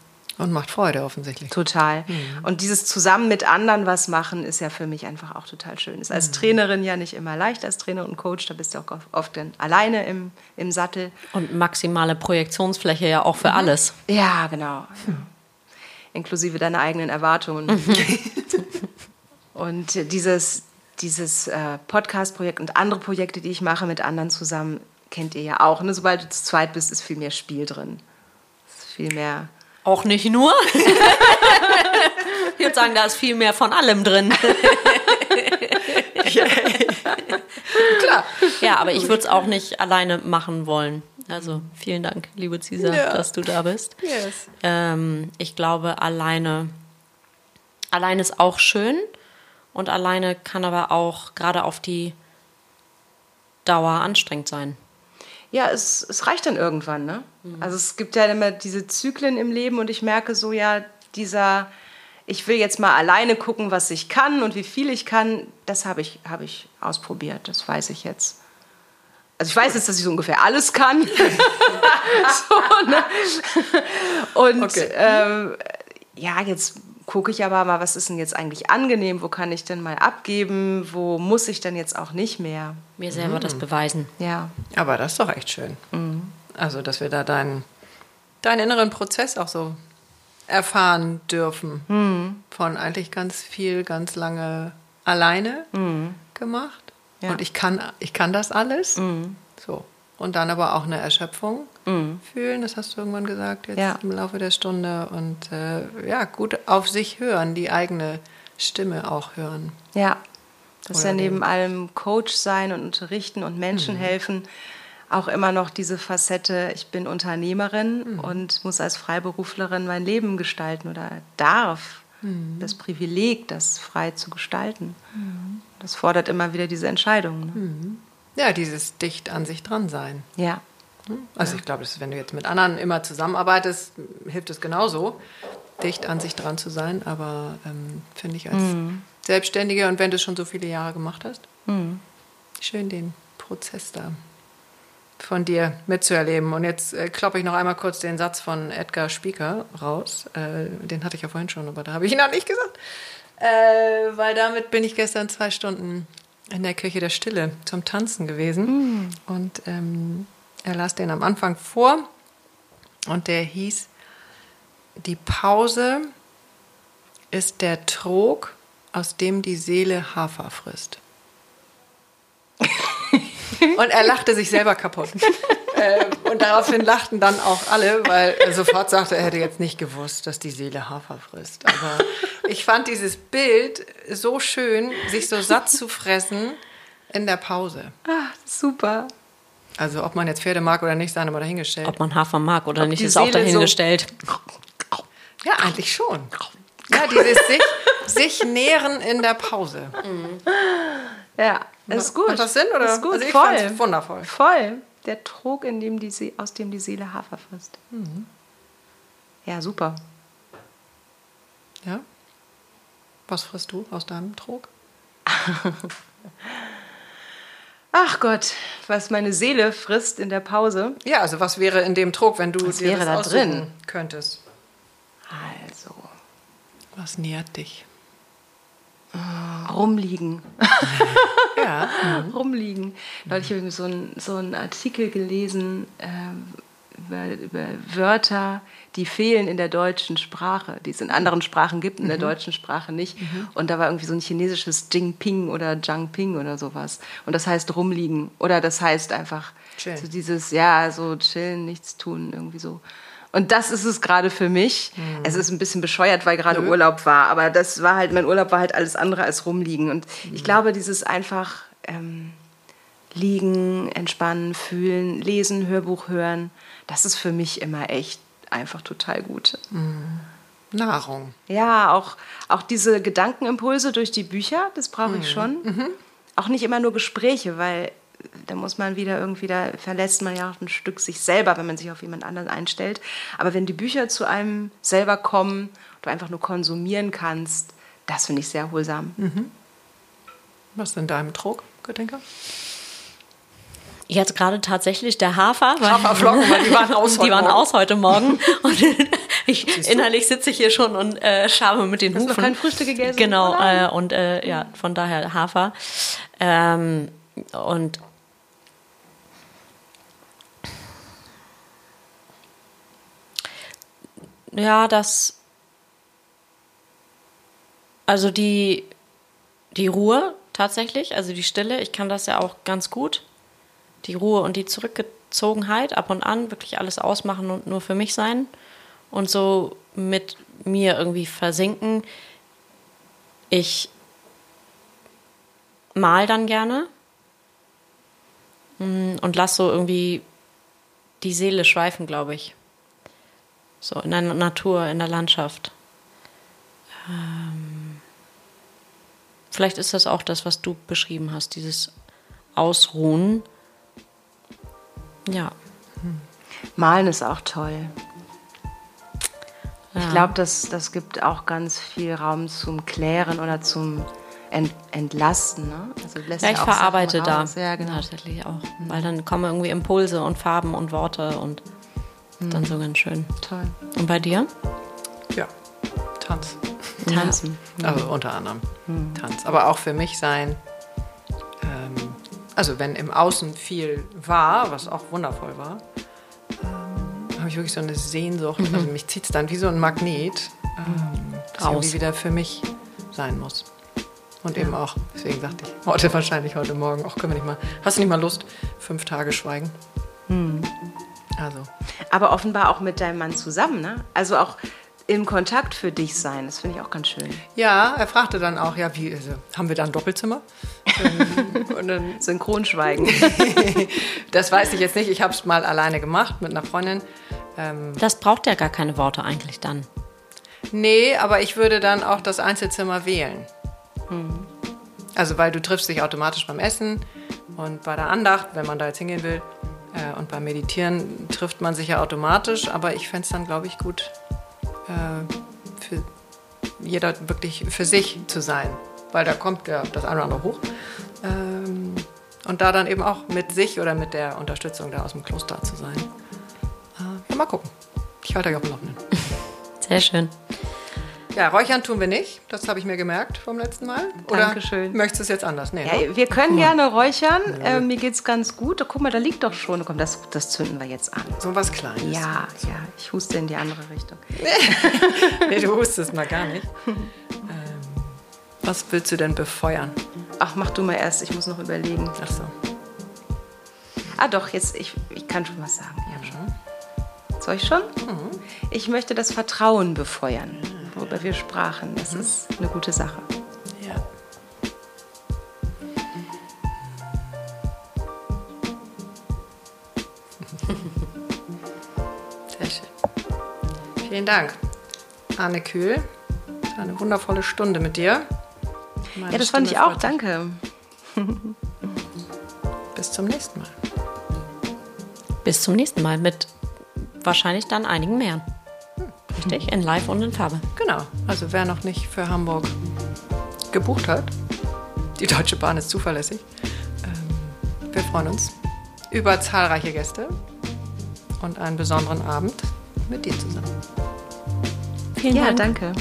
B: Und macht Freude offensichtlich.
A: Total. Und dieses zusammen mit anderen was machen, ist ja für mich einfach auch total schön. Ist als Trainerin ja nicht immer leicht, als Trainer und Coach, da bist du auch oft dann alleine im, im Sattel.
C: Und maximale Projektionsfläche ja auch für alles.
A: Ja, genau. Inklusive deiner eigenen Erwartungen. <laughs> und dieses, dieses äh, Podcast-Projekt und andere Projekte, die ich mache mit anderen zusammen, kennt ihr ja auch. Ne? Sobald du zu zweit bist, ist viel mehr Spiel drin. Ist viel mehr.
C: Auch nicht nur. ich würde sagen, da ist viel mehr von allem drin. <laughs>
B: Klar.
C: Ja, aber ich würde es auch nicht alleine machen wollen. Also vielen Dank, liebe Cisa,
B: Ja.
C: dass du da bist.
B: Yes.
C: Ähm, ich glaube, alleine, alleine ist auch schön und alleine kann aber auch gerade auf die Dauer anstrengend sein.
A: Ja, es, es reicht dann irgendwann, ne? Also es gibt ja immer diese Zyklen im Leben und ich merke so, ja, dieser, ich will jetzt mal alleine gucken, was ich kann und wie viel ich kann, das habe ich, habe ich ausprobiert, das weiß ich jetzt. Also ich weiß jetzt, dass ich so ungefähr alles kann. <laughs> <laughs> so, ne? Und
B: Okay.
A: ähm, ja, jetzt gucke ich aber mal, was ist denn jetzt eigentlich angenehm, wo kann ich denn mal abgeben, wo muss ich denn jetzt auch nicht mehr.
C: Mir selber das beweisen.
A: Ja.
B: Aber das ist doch echt schön. Also, dass wir da deinen, deinen inneren Prozess auch so erfahren dürfen. Von eigentlich ganz viel, ganz lange alleine gemacht.
A: Ja.
B: Und ich kann, ich kann das alles. So. Und dann aber auch eine Erschöpfung fühlen, das hast du irgendwann gesagt, jetzt
A: Ja.
B: im Laufe der Stunde. Und äh, ja, gut auf sich hören, die eigene Stimme auch hören.
A: Ja, das ist ja neben
B: den-
A: allem Coach sein und unterrichten und Menschen helfen auch immer noch diese Facette, ich bin Unternehmerin und muss als Freiberuflerin mein Leben gestalten oder darf das Privileg, das frei zu gestalten. Das fordert immer wieder diese Entscheidung. Ne?
B: Ja, dieses dicht an sich dran sein.
A: Ja,
B: Also ich glaube, wenn du jetzt mit anderen immer zusammenarbeitest, hilft es genauso, dicht an sich dran zu sein. Aber ähm, finde ich als Selbstständige und wenn du es schon so viele Jahre gemacht hast, schön den Prozess da von dir mitzuerleben. Und jetzt äh, kloppe ich noch einmal kurz den Satz von Edgar Spieker raus. Äh, den hatte ich ja vorhin schon, aber da habe ich ihn noch nicht gesagt. Äh, weil damit bin ich gestern zwei Stunden in der Kirche der Stille zum Tanzen gewesen. Und ähm, er las den am Anfang vor. Und der hieß, die Pause ist der Trog, aus dem die Seele Hafer frisst. <laughs> Und er lachte sich selber kaputt. äh, und daraufhin lachten dann auch alle, weil er sofort sagte, er hätte jetzt nicht gewusst, dass die Seele Hafer frisst. Aber ich fand dieses Bild so schön, sich so satt zu fressen in der Pause.
A: ah, super.
B: Also ob man jetzt Pferde mag oder nicht, sei mal dahingestellt.
C: Ob man Hafer mag oder nicht,
A: die
C: ist auch
A: Seele so-
C: dahingestellt.
B: Ja, eigentlich schon. Ja, dieses sich, sich nähren in der Pause.
A: Ja, das ist gut.
B: Macht das Sinn, oder?
A: Ist gut,
B: Also ich
A: voll.
B: wundervoll.
A: Voll. Der Trog, in dem die See aus dem die Seele Hafer frisst.
B: Mhm.
A: Ja, super.
B: Ja? Was frisst du aus deinem Trog? <laughs>
A: Ach Gott, was meine Seele frisst in der Pause.
B: Ja, also was wäre in dem Trog, wenn du
A: Was
B: dir
A: wäre
B: das
A: da drin?
B: könntest?
A: Also,
B: Was nährt dich?
A: rumliegen. <laughs>
B: Ja. <laughs>
A: rumliegen. Neulich habe ich so einen so einen Artikel gelesen ähm, über, über Wörter, die fehlen in der deutschen Sprache, die es in anderen Sprachen gibt, in der deutschen Sprache nicht. Und da war irgendwie so ein chinesisches Jingping oder Jiangping oder sowas. Und das heißt rumliegen. Oder das heißt einfach
B: Chillen.
A: so dieses, ja, so chillen, nichts tun, irgendwie so. Und das ist es gerade für mich. Es ist ein bisschen bescheuert, weil gerade Urlaub war, aber das war halt, mein Urlaub war halt alles andere als rumliegen. Und ich glaube, dieses einfach ähm, liegen, entspannen, fühlen, lesen, Hörbuch hören, das ist für mich immer echt einfach total gut.
B: Nahrung.
A: Ja, auch, auch diese Gedankenimpulse durch die Bücher, das brauche ich schon. Auch nicht immer nur Gespräche, weil da muss man wieder irgendwie, da verlässt man ja auch ein Stück sich selber, wenn man sich auf jemand anderen einstellt. Aber wenn die Bücher zu einem selber kommen, du einfach nur konsumieren kannst, das finde ich sehr holsam.
B: Was ist in deinem Trog, Gedenker?
C: Jetzt gerade tatsächlich der Hafer. Weil
B: Haferflocken, weil die waren aus <laughs>
C: Die
B: heute
C: waren
B: Morgen.
C: aus heute Morgen. <laughs> Und ich, innerlich sitze ich hier schon und äh, schabe mit den
A: Hast du
C: Hufen.
A: noch kein Frühstück gegessen?
C: Genau, äh, und äh, ja, von daher Hafer. Ähm, und ja, das also die die Ruhe tatsächlich, also die Stille, ich kann das ja auch ganz gut. Die Ruhe und die Zurückgezogenheit, ab und an wirklich alles ausmachen und nur für mich sein und so mit mir irgendwie versinken. Ich mal dann gerne mm, und lass so irgendwie die Seele schweifen, glaube ich. So in der Natur, in der Landschaft. Ähm, vielleicht ist das auch das, was du beschrieben hast, dieses Ausruhen. Ja.
A: Malen ist auch toll. Ich
C: Ja.
A: glaube, das, das gibt auch ganz viel Raum zum Klären oder zum Ent Entlasten. Ne? Also lässt
C: Ja, ich
A: auch Sachen
C: verarbeite da.
A: Ja, genau.
C: tatsächlich auch. Weil dann kommen irgendwie Impulse und Farben und Worte und dann so ganz schön.
A: Toll.
C: Und bei dir?
B: Ja, Tanz. Tanzen. Ja. Also unter anderem mhm. Tanz. Aber auch für mich sein, ähm, also wenn im Außen viel war, was auch wundervoll war, ähm, habe ich wirklich so eine Sehnsucht. Mhm. Also mich zieht es dann wie so ein Magnet, ähm, das irgendwie wieder für mich sein muss. Und eben auch, deswegen sagte ich, heute wahrscheinlich, heute Morgen, auch können wir nicht mal, hast du nicht mal Lust, fünf Tage schweigen? Hm.
A: Also. Aber offenbar auch mit deinem Mann zusammen, ne? Also auch im Kontakt für dich sein, das finde ich auch ganz schön.
B: Ja, er fragte dann auch, ja, wie, also, haben wir da ein Doppelzimmer?
A: und dann <laughs> Synchronschweigen. <laughs>
B: das weiß ich jetzt nicht, ich habe es mal alleine gemacht mit einer Freundin.
C: Ähm, das braucht ja gar keine Worte eigentlich dann.
B: Nee, aber ich würde dann auch das Einzelzimmer wählen. Hm. Also, weil du triffst dich automatisch beim Essen und bei der Andacht, wenn man da jetzt hingehen will. Äh, und beim Meditieren trifft man sich ja automatisch, aber ich fände es dann, glaube ich, gut, äh, für jeder wirklich für sich zu sein. Weil da kommt ja das eine oder andere hoch. Ähm, und da dann eben auch mit sich oder mit der Unterstützung da aus dem Kloster zu sein. Äh, ja, mal gucken. Ich halte euch auf dem Laufenden.
C: Sehr schön.
B: Ja, räuchern tun wir nicht. Das habe ich mir gemerkt vom letzten Mal. Oder Dankeschön. möchtest du es jetzt anders?
A: Nee, ja, ne? Wir können gerne räuchern. Ja. Äh, mir geht es ganz gut. Guck mal, da liegt doch schon. Komm, das, das zünden wir jetzt an.
B: So was Kleines.
A: Ja, ja. Ich huste in die andere Richtung. <laughs>
B: nee, du hustest mal gar nicht. Ähm, was willst du denn befeuern?
A: Ach, mach du mal erst. Ich muss noch überlegen.
B: Ach so.
A: Ah doch, jetzt, ich, ich kann schon was sagen. Ja, schon. Soll ich schon? Mhm. Ich möchte das Vertrauen befeuern worüber wir sprachen. Das mhm. ist eine gute Sache.
B: Ja. <laughs> Sehr schön. Vielen Dank, Anne Kühl. Eine wundervolle Stunde mit dir.
A: Meine ja, das Stimme fand ich auch. Danke. <laughs>
B: Bis zum nächsten Mal.
C: Bis zum nächsten Mal mit wahrscheinlich dann einigen mehr. Richtig, in Live und in Farbe.
B: Genau. Also wer noch nicht für Hamburg gebucht hat, die Deutsche Bahn ist zuverlässig. Ähm, wir freuen uns über zahlreiche Gäste und einen besonderen Abend mit dir zusammen.
A: Vielen ja, Dank. danke.